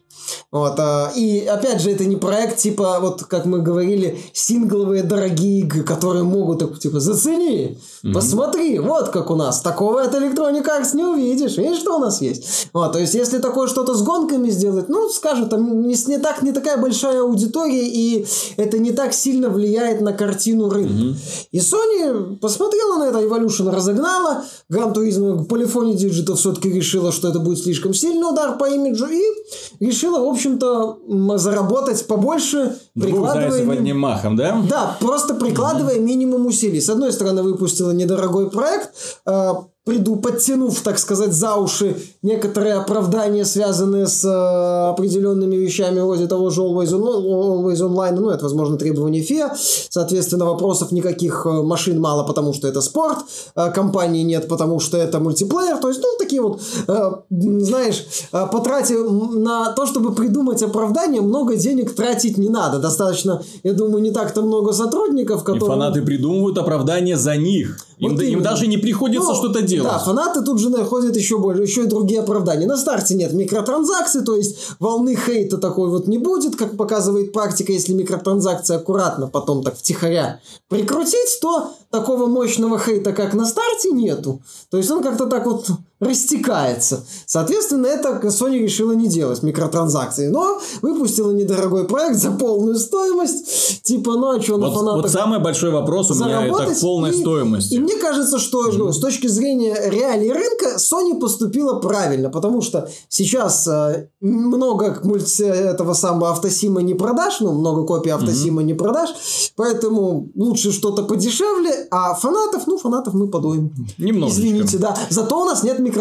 Вот, а, и опять же, это не проект типа, вот как мы говорили, сингловые дорогие игры, которые могут типа зацени, mm-hmm. посмотри, вот как у нас. Такого от Electronic Arts не увидишь. Видишь, что у нас есть? Вот, то есть, если такое что-то с гонками сделать, ну, скажут, там не, не, так, не такая большая аудитория, и это не так сильно влияет на картину рынка. Mm-hmm. И Sony посмотрела на это, Evolution разогнала, Gran Turismo Polyphony Digital все-таки решила, что это будет слишком сильный удар по имиджу, и решила, в общем-то, заработать побольше, прикладывая... одним махом, да? Да, просто прикладывая минимум усилий. С одной стороны, выпустила недорогой проект, э, приду, подтянув, так сказать, за уши некоторые оправдания, связанные с э, определенными вещами вроде того же Always, on, Always Online, ну, это, возможно, требование ФИА, соответственно, вопросов никаких э, машин мало, потому что это спорт, э, компании нет, потому что это мультиплеер, то есть, ну, такие вот, э, знаешь, э, потратив на то, чтобы придумать оправдание, много денег тратить не надо, достаточно, я думаю, не так-то много сотрудников, которые... И фанаты придумывают оправдание за них. Им, им даже не приходится ну, что-то делать. Да, фанаты тут же находят еще больше, еще и другие оправдания. На старте нет микротранзакций, то есть волны хейта такой вот не будет, как показывает практика, если микротранзакции аккуратно потом так втихаря прикрутить, то такого мощного хейта, как на старте, нету. То есть он как-то так вот растекается. Соответственно, это Sony решила не делать микротранзакции, но выпустила недорогой проект за полную стоимость. Типа, ну а что на вот, фанатах... Вот самый большой вопрос у меня это полная и, стоимость. И мне кажется, что mm-hmm. с точки зрения реалий рынка Sony поступила правильно, потому что сейчас э, много мульти этого самого автосима не продашь, ну, много копий автосима mm-hmm. не продашь, поэтому лучше что-то подешевле, а фанатов, ну, фанатов мы подуем. Немножечко. Извините, да. Зато у нас нет микротранзакций.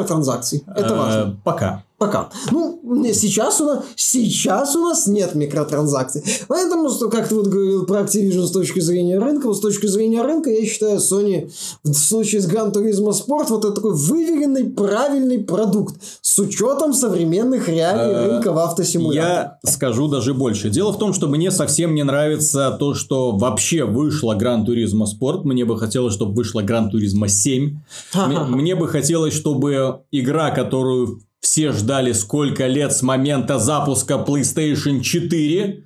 Это э, важно. Пока. Пока. Ну, сейчас у нас, сейчас у нас нет микротранзакций. Поэтому, как ты вот говорил про Activision с точки зрения рынка, вот с точки зрения рынка, я считаю, Sony в случае с Gran Turismo Sport вот это такой выверенный, правильный продукт с учетом современных реалий э, рынка в автосимуляторах. Я скажу даже больше. Дело в том, что мне совсем не нравится то, что вообще вышло Gran Turismo Sport. Мне бы хотелось, чтобы вышло Gran Turismo 7. Мне бы хотелось, чтобы игра, которую все ждали сколько лет с момента запуска PlayStation 4.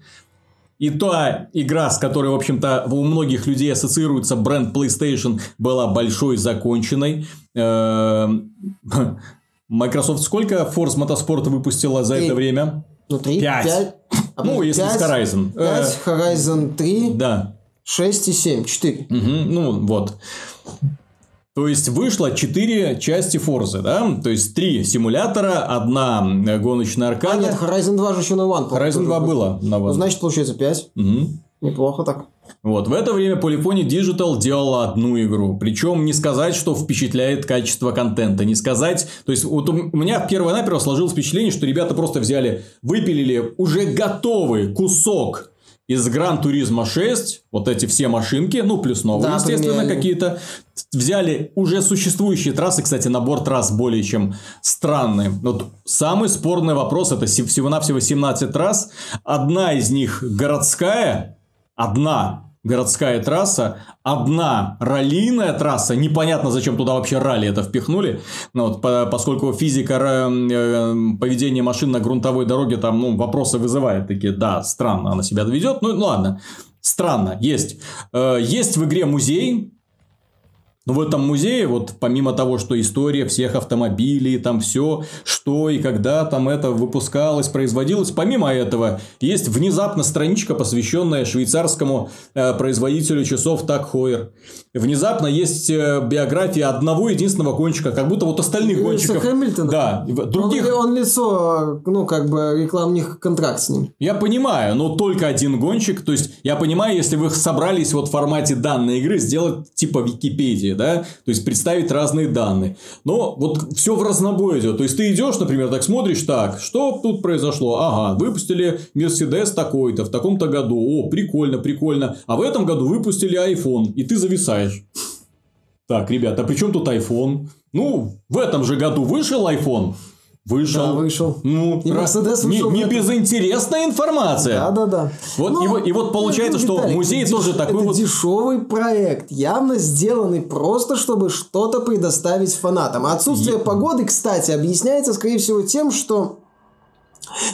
И та игра, с которой, в общем-то, у многих людей ассоциируется бренд PlayStation, была большой, законченной. Эм, Microsoft сколько Force Motorsport выпустила за это время? Ну, 3, 5. 5. Ну, если 5, с Horizon. 5, Horizon 3. Да. 6 и 7, 4. Угу, ну, вот. То есть вышло 4 части Форзы, да? То есть 3 симулятора, одна гоночная аркада. А нет, Horizon 2 же еще на One. Horizon 2 было на One. Ну, значит, получается 5. Угу. Неплохо так. Вот, в это время Polyphony Digital делала одну игру. Причем не сказать, что впечатляет качество контента. Не сказать... То есть, вот у меня первое-наперво сложилось впечатление, что ребята просто взяли, выпилили уже готовый кусок из Гран Туризма 6, вот эти все машинки, ну, плюс новые, да, естественно, какие-то, взяли уже существующие трассы, кстати, набор трасс более чем странный. Вот самый спорный вопрос, это всего-навсего 17 трасс, одна из них городская, одна, городская трасса, одна раллийная трасса, непонятно зачем туда вообще ралли это впихнули, ну, вот, по, поскольку физика э, поведения машин на грунтовой дороге там ну, вопросы вызывает такие, да, странно она себя ведет, ну, ну ладно, странно, есть. Э, есть в игре музей, но в этом музее, вот помимо того, что история всех автомобилей, там все, что и когда там это выпускалось, производилось, помимо этого, есть внезапно страничка, посвященная швейцарскому э, производителю часов Так Хойер. Внезапно есть э, биография одного единственного гонщика, как будто вот остальных гонщиков. Хэмилтона. Да. Других... Он, он лицо, ну, как бы, рекламных контракт с ним. Я понимаю, но только один гонщик. То есть, я понимаю, если вы собрались вот в формате данной игры сделать типа Википедии, да, то есть представить разные данные. Но вот все в разнобой идет. То есть ты идешь, например, так смотришь, так, что тут произошло? Ага, выпустили Мерседес такой-то в таком-то году. О, прикольно, прикольно. А в этом году выпустили iPhone, и ты зависаешь. Так, ребята, а при чем тут iPhone? Ну, в этом же году вышел iPhone. Вышел. Да, вышел. Ну, и Мерседес вышел. Не, не безинтересная информация. Да, да, да. Вот, Но, и, и вот получается, что Виталик, музей это тоже деш... такой это вот... дешевый проект, явно сделанный просто, чтобы что-то предоставить фанатам. Отсутствие и... погоды, кстати, объясняется, скорее всего, тем, что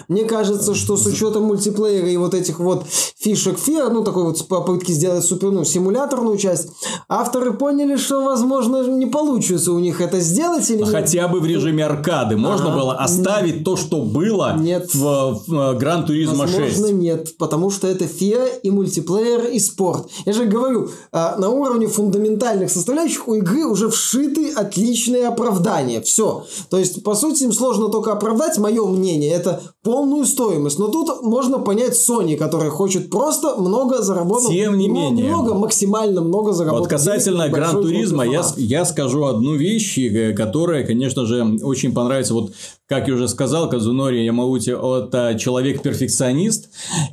мне кажется, что с учетом мультиплеера и вот этих вот фишек фер, ну, такой вот попытки сделать супер, ну, симуляторную часть, авторы поняли, что, возможно, не получится у них это сделать. Или Хотя бы в режиме аркады. Можно а, было оставить нет, то, что было нет, в, в Гран Туризмо 6. Возможно, нет, потому что это фиа и мультиплеер и спорт. Я же говорю, а, на уровне фундаментальных составляющих у игры уже вшиты отличные оправдания. Все. То есть, по сути, им сложно только оправдать, мое мнение, это полную стоимость. Но тут можно понять Sony, которая хочет просто много заработать. Тем не менее. Много, максимально много заработать. Вот касательно Гран Туризма, я, я скажу одну вещь, э, которая, конечно же, очень понравится. Вот, как я уже сказал, Казунори Ямаути – это человек-перфекционист.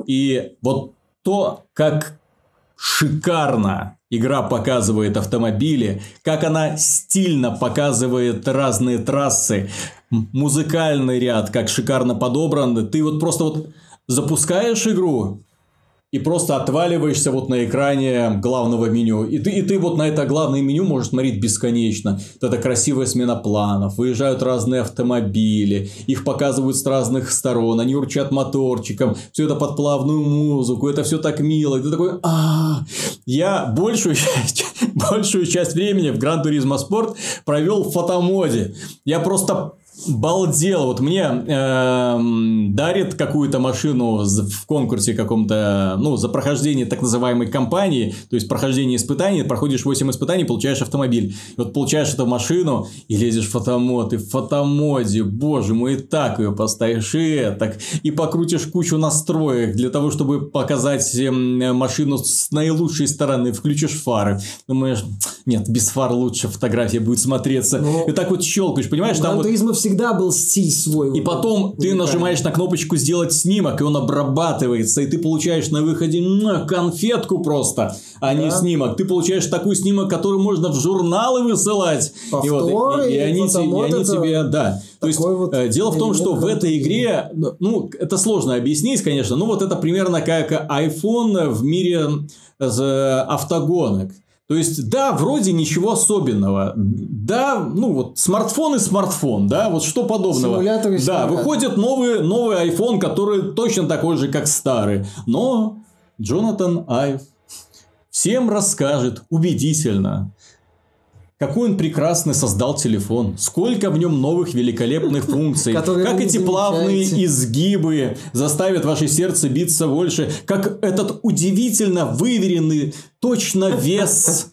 И вот то, как шикарно игра показывает автомобили, как она стильно показывает разные трассы, музыкальный ряд, как шикарно подобран. Ты вот просто вот запускаешь игру, и просто отваливаешься вот на экране главного меню. И ты, и ты вот на это главное меню можешь смотреть бесконечно. Это красивая смена планов, выезжают разные автомобили, их показывают с разных сторон, они урчат моторчиком, все это под плавную музыку, это все так мило. И ты такой, а Я большую часть, большую часть времени в Гран Туризмо Спорт провел в фотомоде. Я просто балдел. Вот мне э, дарит какую-то машину в конкурсе каком-то, ну, за прохождение так называемой кампании, то есть прохождение испытаний, проходишь 8 испытаний, получаешь автомобиль. И вот получаешь эту машину и лезешь в фотомод, и в фотомоде, боже мой, и так ее поставишь, и так, и покрутишь кучу настроек для того, чтобы показать эм, машину с наилучшей стороны, включишь фары. Думаешь, нет, без фар лучше фотография будет смотреться. Но... И так вот щелкаешь, понимаешь? Там вот всегда был стиль свой. И потом ты нажимаешь на кнопочку сделать снимок, и он обрабатывается, и ты получаешь на выходе конфетку просто, а не снимок. Ты получаешь такой снимок, который можно в журналы высылать. Повторы, и, вот, и, и, они, и они тебе, да. То есть вот э, дело в том, что в этой игре, ну, это сложно объяснить, конечно, но вот это примерно как iPhone в мире э, автогонок. То есть, да, вроде ничего особенного. Да, ну вот смартфон и смартфон, да, вот что подобного. Симуляторы, да, выходит новый, новый iPhone, который точно такой же, как старый. Но Джонатан Айв всем расскажет убедительно, какой он прекрасный создал телефон, сколько в нем новых великолепных функций, как эти плавные изгибы заставят ваше сердце биться больше, как этот удивительно выверенный точно вес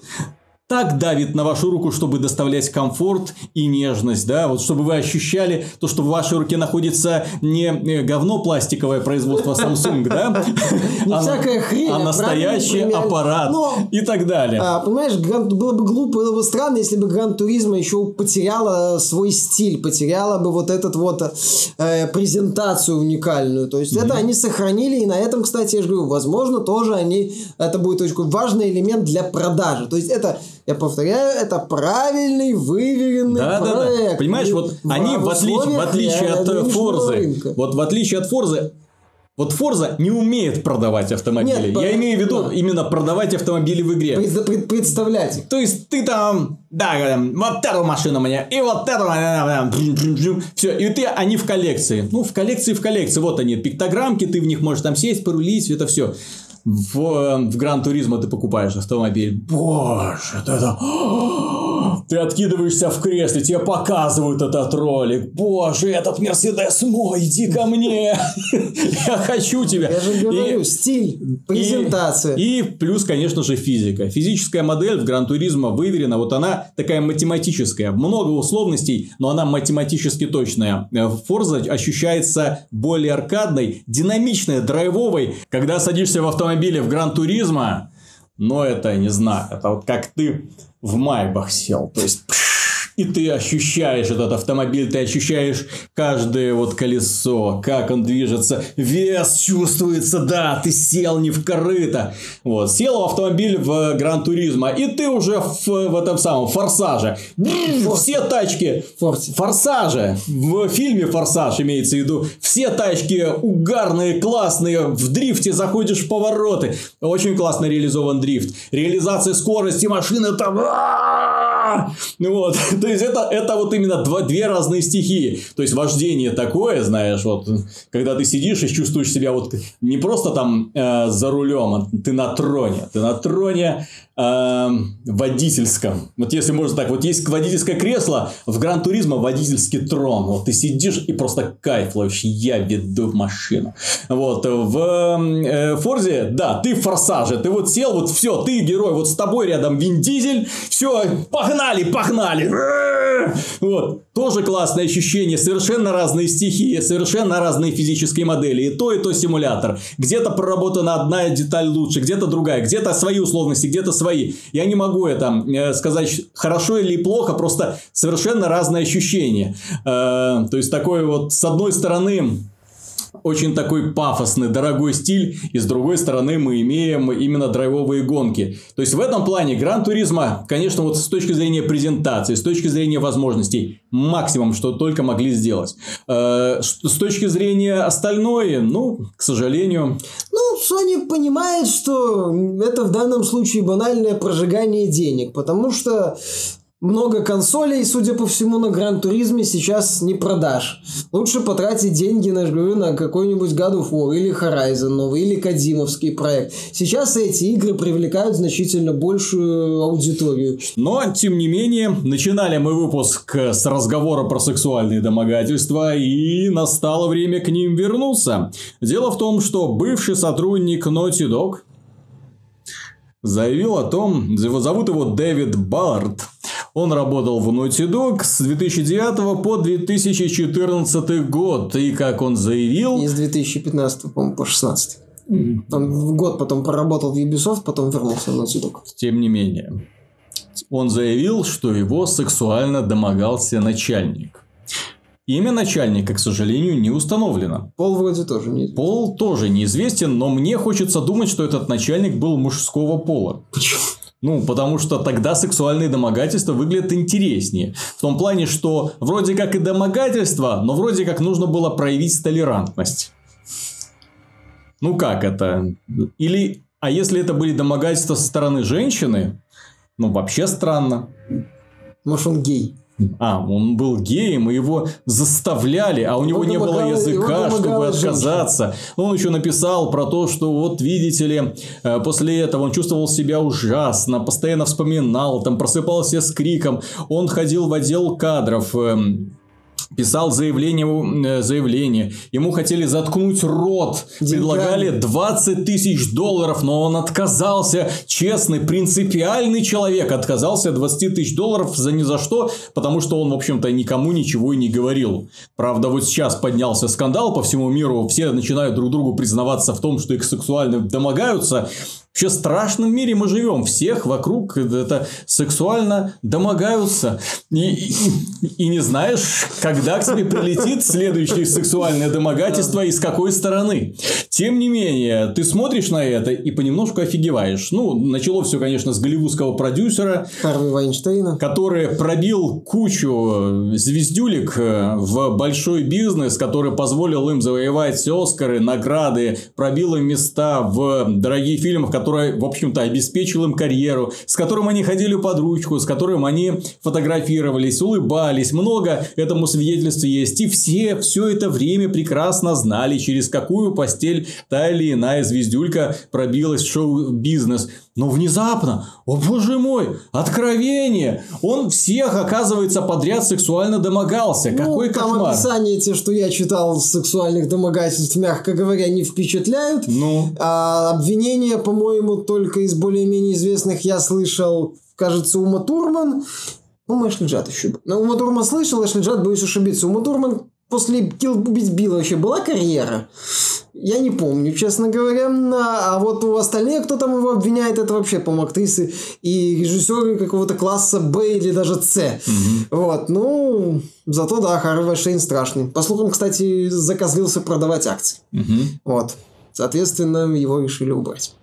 так давит на вашу руку, чтобы доставлять комфорт и нежность, да, вот чтобы вы ощущали то, что в вашей руке находится не говно пластиковое производство Samsung, да, а, а, а настоящий аппарат и так далее. А, понимаешь, было бы глупо, было бы странно, если бы Гран Туризма еще потеряла свой стиль, потеряла бы вот этот вот э, презентацию уникальную, то есть это они сохранили, и на этом, кстати, я же говорю, возможно, тоже они, это будет очень важный элемент для продажи, то есть это я повторяю, это правильный, выверенный да, проект. Да, да. Понимаешь, вот в они в, отли- в отличие от Форзы, вот в отличие от Форзы, вот Форза не умеет продавать автомобили. Нет, Я имею в виду да. именно продавать автомобили в игре. Пред, пред, представлять. То есть ты там, да, вот эту машину мне, и вот эту, все, и ты, они в коллекции. Ну, в коллекции, в коллекции. Вот они, пиктограммки, ты в них можешь там сесть, порулить, это все в, в Гран Туризмо ты покупаешь автомобиль. Боже, это... Ты откидываешься в кресле, тебе показывают этот ролик. Боже, этот Мерседес мой, иди ко мне. Я хочу тебя. Я же говорю, стиль, презентация. И, плюс, конечно же, физика. Физическая модель в Гран Туризмо выверена. Вот она такая математическая. Много условностей, но она математически точная. Форза ощущается более аркадной, динамичной, драйвовой. Когда садишься в автомобиле в Гран Туризмо, но это, не знаю, это вот как ты в Майбах сел. То есть, и ты ощущаешь этот автомобиль, ты ощущаешь каждое вот колесо, как он движется, вес чувствуется, да, ты сел не в корыто. Вот, сел в автомобиль в Гран Туризма, и ты уже в, в этом самом Форсаже. Все тачки Форсе. Форсаже, в фильме Форсаж имеется в виду, все тачки угарные, классные, в дрифте заходишь в повороты. Очень классно реализован дрифт. Реализация скорости машины там вот. То есть, это, это вот именно два, две разные стихии. То есть, вождение такое, знаешь, вот, когда ты сидишь и чувствуешь себя вот не просто там э, за рулем, а ты на троне. Ты на троне э, водительском. Вот если можно так, вот есть водительское кресло, в Гран Туризмо водительский трон. Вот ты сидишь и просто кайф ловишь. Я веду машину. Вот. В э, Форзе, да, ты в форсаже. Ты вот сел, вот все, ты герой. Вот с тобой рядом Вин Дизель. Все, погнали, погнали. Вот. Тоже классное ощущение. Совершенно разные стихии, совершенно разные физические модели. И то, и то симулятор. Где-то проработана одна деталь лучше, где-то другая. Где-то свои условности, где-то свои. Я не могу это э, сказать хорошо или плохо, просто совершенно разные ощущения. Э, то есть, такое вот, с одной стороны, очень такой пафосный, дорогой стиль, и с другой стороны мы имеем именно драйвовые гонки. То есть в этом плане Гран Туризма, конечно, вот с точки зрения презентации, с точки зрения возможностей, максимум, что только могли сделать. Э, с точки зрения остальное, ну, к сожалению... Ну, Sony понимает, что это в данном случае банальное прожигание денег, потому что много консолей, судя по всему, на Гран Туризме сейчас не продашь. Лучше потратить деньги, на, говорю, на какой-нибудь God of War или Horizon новый, или Кадимовский проект. Сейчас эти игры привлекают значительно большую аудиторию. Но, тем не менее, начинали мы выпуск с разговора про сексуальные домогательства, и настало время к ним вернуться. Дело в том, что бывший сотрудник Naughty Dog заявил о том, зовут его Дэвид Баллард, он работал в Naughty Dog с 2009 по 2014 год. И как он заявил... И с 2015, по-моему, по 16. Он в год потом проработал в Ubisoft, потом вернулся в Naughty Dog. Тем не менее, он заявил, что его сексуально домогался начальник. Имя начальника, к сожалению, не установлено. Пол вроде тоже неизвестен. Пол тоже неизвестен, но мне хочется думать, что этот начальник был мужского пола. Почему? Ну, потому что тогда сексуальные домогательства выглядят интереснее. В том плане, что вроде как и домогательство, но вроде как нужно было проявить толерантность. Ну, как это? Или, а если это были домогательства со стороны женщины, ну, вообще странно. Может, он гей. А, он был геем, и его заставляли, а у него он не было языка, чтобы отказаться. Он еще написал про то, что вот видите ли, э, после этого он чувствовал себя ужасно, постоянно вспоминал, там просыпался с криком. Он ходил в отдел кадров, эм, писал заявление, э, заявление, ему хотели заткнуть рот, Деньгами. предлагали 20 тысяч долларов, но он отказался, честный, принципиальный человек, отказался от 20 тысяч долларов за ни за что, потому что он, в общем-то, никому ничего и не говорил. Правда, вот сейчас поднялся скандал по всему миру, все начинают друг другу признаваться в том, что их сексуально домогаются, Вообще страшном мире мы живем. Всех вокруг это сексуально домогаются. И, и, и не знаешь, когда к тебе прилетит следующее сексуальное домогательство и с какой стороны. Тем не менее, ты смотришь на это и понемножку офигеваешь. Ну, начало все, конечно, с голливудского продюсера. Харви Вайнштейна. Который пробил кучу звездюлик э, в большой бизнес, который позволил им завоевать Оскары, награды, пробил им места в дорогих фильмах, которые который, в общем-то, обеспечил им карьеру, с которым они ходили под ручку, с которым они фотографировались, улыбались. Много этому свидетельств есть. И все все это время прекрасно знали, через какую постель та или иная звездюлька пробилась в шоу-бизнес. Но внезапно, о боже мой, откровение! Он всех, оказывается, подряд сексуально домогался. Ну, Какой там кошмар. описания те, что я читал сексуальных домогательств, мягко говоря, не впечатляют. Ну. А обвинения, по-моему, только из более-менее известных я слышал, кажется, Ума Турман. Ну, Эшли Джад еще был. Но Ума Турман слышал, Эшли Джад, боюсь ошибиться. Ума Турман после Kill Убить Билла вообще была карьера? Я не помню, честно говоря. А вот у остальных, кто там его обвиняет, это вообще, по-моему, актрисы и режиссеры какого-то класса Б или даже С. Угу. Вот, ну, зато, да, Харви Шейн страшный. По слухам, кстати, закозлился продавать акции. Угу. Вот. Соответственно, его решили убрать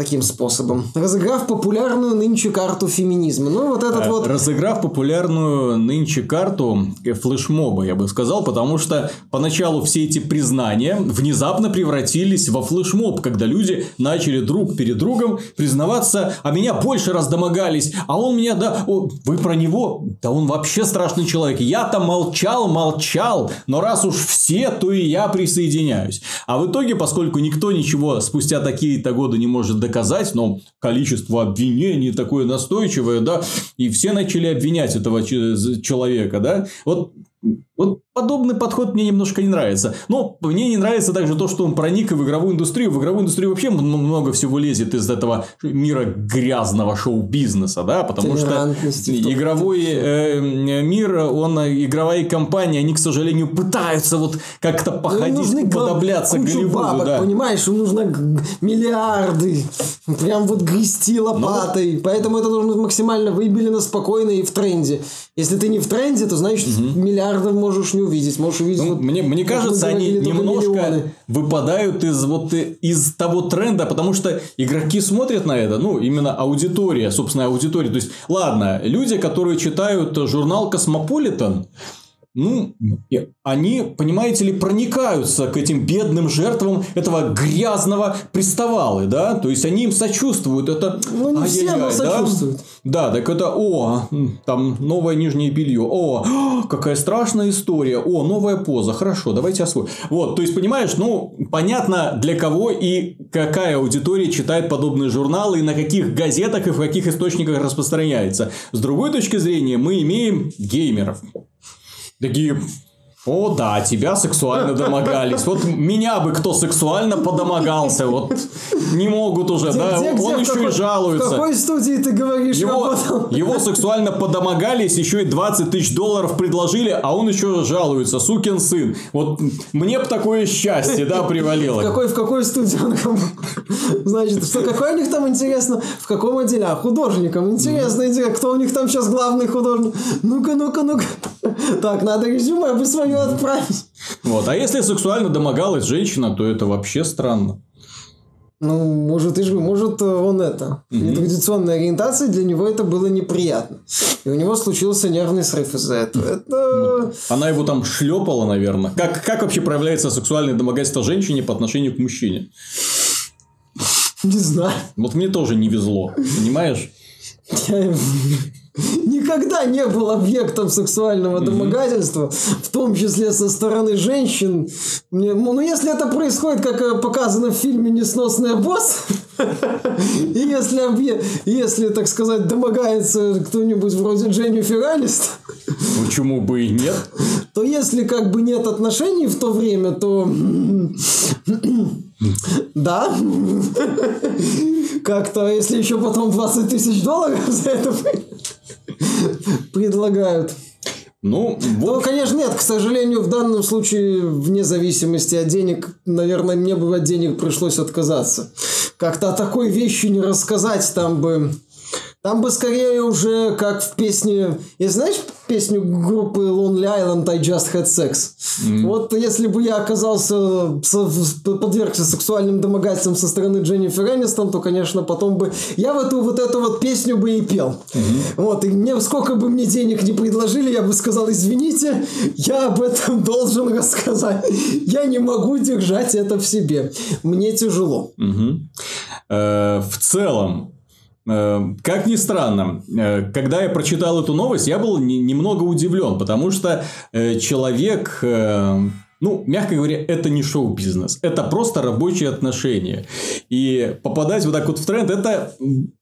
таким способом, разыграв популярную нынче карту феминизма. Ну, вот этот а, вот... Разыграв популярную нынче карту флешмоба, я бы сказал, потому что поначалу все эти признания внезапно превратились во флешмоб, когда люди начали друг перед другом признаваться, а меня больше раз домогались, а он меня, да, о, вы про него, да он вообще страшный человек. Я-то молчал, молчал, но раз уж все, то и я присоединяюсь. А в итоге, поскольку никто ничего спустя такие-то годы не может доказать, доказать, но количество обвинений такое настойчивое, да, и все начали обвинять этого человека, да. Вот Вот подобный подход мне немножко не нравится. Но мне не нравится также то, что он проник в игровую индустрию. В игровую индустрию вообще много всего лезет из этого мира грязного шоу-бизнеса, да, потому что игровой э, мир, он, игровая компания, они, к сожалению, пытаются вот как-то походить, подобляться Голливуду. Бабок, да. понимаешь, им нужно миллиарды, прям вот грести лопатой, ну, поэтому это быть максимально выбелено, спокойно и в тренде. Если ты не в тренде, то значит угу. миллиардов можешь не увидеть, можешь увидеть. Ну, вот, мне мне кажется, они немножко миллионы. выпадают из вот из того тренда, потому что игроки смотрят на это, ну именно аудитория, собственно аудитория. То есть, ладно, люди, которые читают журнал Космополитен, ну, они, понимаете ли, проникаются к этим бедным жертвам этого грязного приставалы, да, то есть они им сочувствуют, это... Ну, не все, но сочувствуют. Да? да, так это, о, там новое нижнее белье, о, какая страшная история, о, новая поза, хорошо, давайте освоим. Вот, то есть, понимаешь, ну, понятно, для кого и какая аудитория читает подобные журналы, и на каких газетах и в каких источниках распространяется. С другой точки зрения, мы имеем геймеров. Такие, о, да, тебя сексуально домогались. Вот меня бы кто сексуально подомогался. Вот не могут уже, где, да? Где, Он где, еще какой, и жалуется. В какой студии ты говоришь? Его, его сексуально подомогались, еще и 20 тысяч долларов предложили, а он еще жалуется. Сукин сын. Вот мне бы такое счастье, да, привалило. В какой, в какой студии он Значит, что какой у них там интересно? В каком отделе? А, художникам. Интересно. Кто у них там сейчас главный художник? Ну-ка, ну-ка, ну-ка. Так, надо резюме бы свое отправить. Вот. А если сексуально домогалась женщина, то это вообще странно. Ну, может, и может, он это. Угу. Нетрадиционная ориентация, для него это было неприятно. И у него случился нервный срыв из-за этого. Это... Она его там шлепала, наверное. Как, как вообще проявляется сексуальное домогательство женщине по отношению к мужчине? Не знаю. Вот мне тоже не везло, понимаешь? Я никогда не был объектом сексуального домогательства, в том числе со стороны женщин. Мне, ну, ну, если это происходит, как э, показано в фильме «Несносный босс», и если, если, так сказать, домогается кто-нибудь вроде Дженнифер Анистон, Почему бы и нет? То если как бы нет отношений в то время, то да. Как-то, если еще потом 20 тысяч долларов за это предлагают. Ну, вот. ну, конечно, нет, к сожалению, в данном случае, вне зависимости от денег, наверное, мне бы от денег пришлось отказаться. Как-то о такой вещи не рассказать, там бы там бы скорее уже как в песне... И знаешь песню группы Lonely Island I Just Had Sex? Mm. Вот если бы я оказался подвергся сексуальным домогательствам со стороны Дженнифер Энистон, то, конечно, потом бы я в эту вот эту вот песню бы и пел. Mm-hmm. Вот, и мне сколько бы мне денег не предложили, я бы сказал, извините, я об этом должен рассказать. Я не могу держать это в себе. Мне тяжело. Mm-hmm. Э, в целом, как ни странно, э, когда я прочитал эту новость, я был немного удивлен, потому что э, человек ну, мягко говоря, это не шоу-бизнес. Это просто рабочие отношения. И попадать вот так вот в тренд, это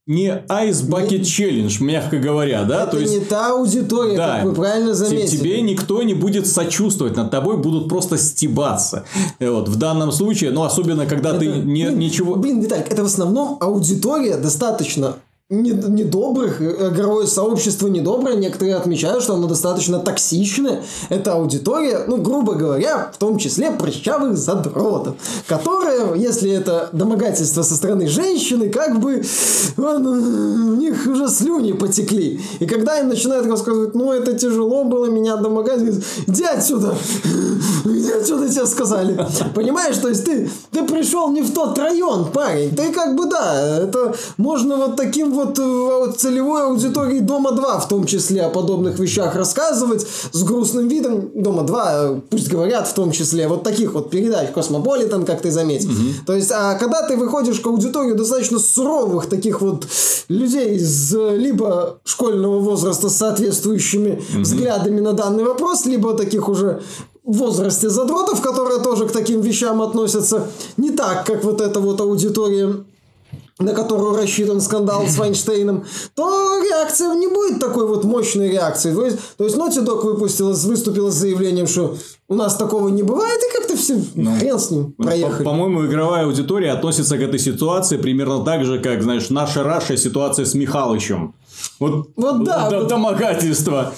не Ice Bucket Challenge, мягко говоря, да? Это То есть, не та аудитория, да, как вы правильно заметили. Тебе никто не будет сочувствовать, над тобой будут просто стебаться. Вот, в данном случае, ну, особенно, когда это, ты не, блин, ничего... Блин, Виталик, это в основном аудитория достаточно недобрых, э, игровое сообщество недоброе, некоторые отмечают, что оно достаточно токсичное. Это аудитория, ну, грубо говоря, в том числе прыщавых задротов, которые, если это домогательство со стороны женщины, как бы он, у них уже слюни потекли. И когда им начинают рассказывать, ну, это тяжело было меня домогать, иди отсюда, иди отсюда, тебе сказали. Понимаешь, то есть ты, ты пришел не в тот район, парень. Ты как бы, да, это можно вот таким вот э, целевой аудитории Дома-2 в том числе о подобных вещах рассказывать с грустным видом. Дома-2, э, пусть говорят в том числе, вот таких вот передач, Космополитен, как ты заметил. Угу. То есть, а когда ты выходишь к аудитории достаточно суровых таких вот людей из э, либо школьного возраста с соответствующими угу. взглядами на данный вопрос, либо таких уже возрасте задротов, которые тоже к таким вещам относятся не так, как вот эта вот аудитория на которую рассчитан скандал с Вайнштейном, то реакция не будет такой вот мощной реакцией. То есть, Naughty Dog выпустила, выступила с заявлением, что у нас такого не бывает, и как-то все ну, хрен с ним проехали. По- по-моему, игровая аудитория относится к этой ситуации примерно так же, как, знаешь, наша Раша ситуация с Михалычем. Вот, вот да. Вот, домогательство.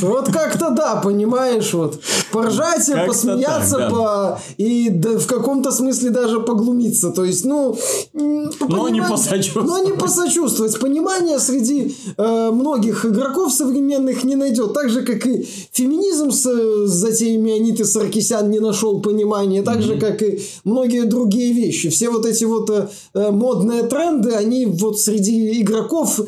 Вот как-то да, понимаешь, вот. Поржать, как посмеяться, так, да. по... и да, в каком-то смысле даже поглумиться. То есть, ну... Но не посочувствовать. Но не посочувствовать. Понимание среди э, многих игроков современных не найдет. Так же, как и феминизм с, с затеями Аниты Саркисян не нашел понимания. Так же, как и многие другие вещи. Все вот эти вот э, э модные тренды, они вот среди игроков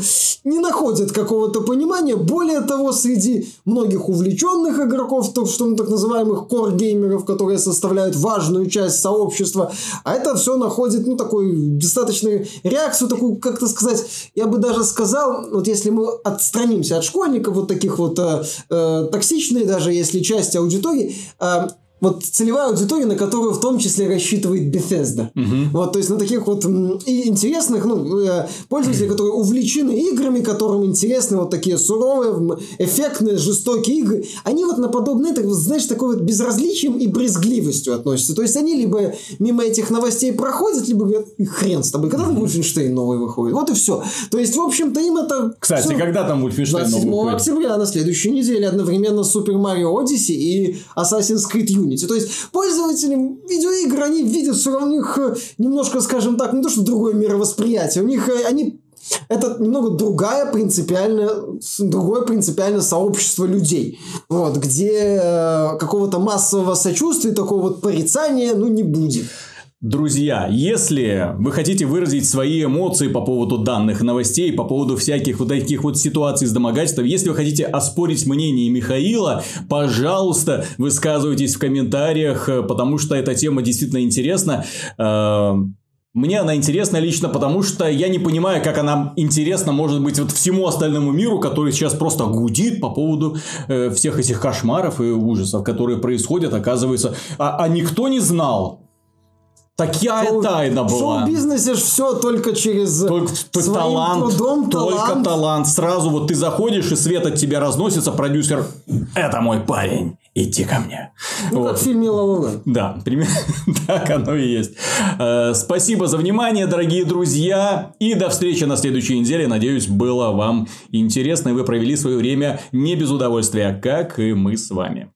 не находят какого-то понимания. Более того, среди многих увлеченных игроков, то, что мы так называемых кор-геймеров, которые составляют важную часть сообщества, а это все находит, ну, такую достаточно реакцию, такую, как-то сказать, я бы даже сказал, вот если мы отстранимся от школьников, вот таких вот э, э, токсичные даже, если часть аудитории, э, вот целевая аудитория, на которую в том числе рассчитывает Bethesda. Угу. Вот, то есть на таких вот и интересных ну, э, пользователей, которые увлечены играми, которым интересны вот такие суровые, эффектные, жестокие игры, они вот на подобные, так, знаешь, такой вот безразличием и брезгливостью относятся. То есть они либо мимо этих новостей проходят, либо говорят, хрен с тобой, когда там Wolfenstein новый выходит. Вот и все. То есть, в общем-то, им это... Кстати, все... когда там Wolfenstein новый выходит? октября на следующей неделе одновременно Super Mario Odyssey и Assassin's Creed Unity Unity. То есть пользователи видеоигр, они видят равно у них э, немножко, скажем так, не то, что другое мировосприятие, у них э, они это немного другая принципиально, другое принципиально сообщество людей, вот, где э, какого-то массового сочувствия, такого вот порицания, ну, не будет. Друзья, если вы хотите выразить свои эмоции по поводу данных новостей, по поводу всяких вот таких вот ситуаций с домогательством, если вы хотите оспорить мнение Михаила, пожалуйста, высказывайтесь в комментариях, потому что эта тема действительно интересна. Э, мне она интересна лично, потому что я не понимаю, как она интересна может быть вот всему остальному миру, который сейчас просто гудит по поводу э, всех этих кошмаров и ужасов, которые происходят, оказывается. А, а никто не знал, Такая шоу, тайна была. В шоу-бизнесе все только через только, только талант, трудом, только талант. талант. Сразу вот ты заходишь, и свет от тебя разносится, продюсер, это мой парень, иди ко мне. Ну, вот. как в фильме «Ла Да, примерно так оно и есть. Э, спасибо за внимание, дорогие друзья, и до встречи на следующей неделе. Надеюсь, было вам интересно, и вы провели свое время не без удовольствия, как и мы с вами.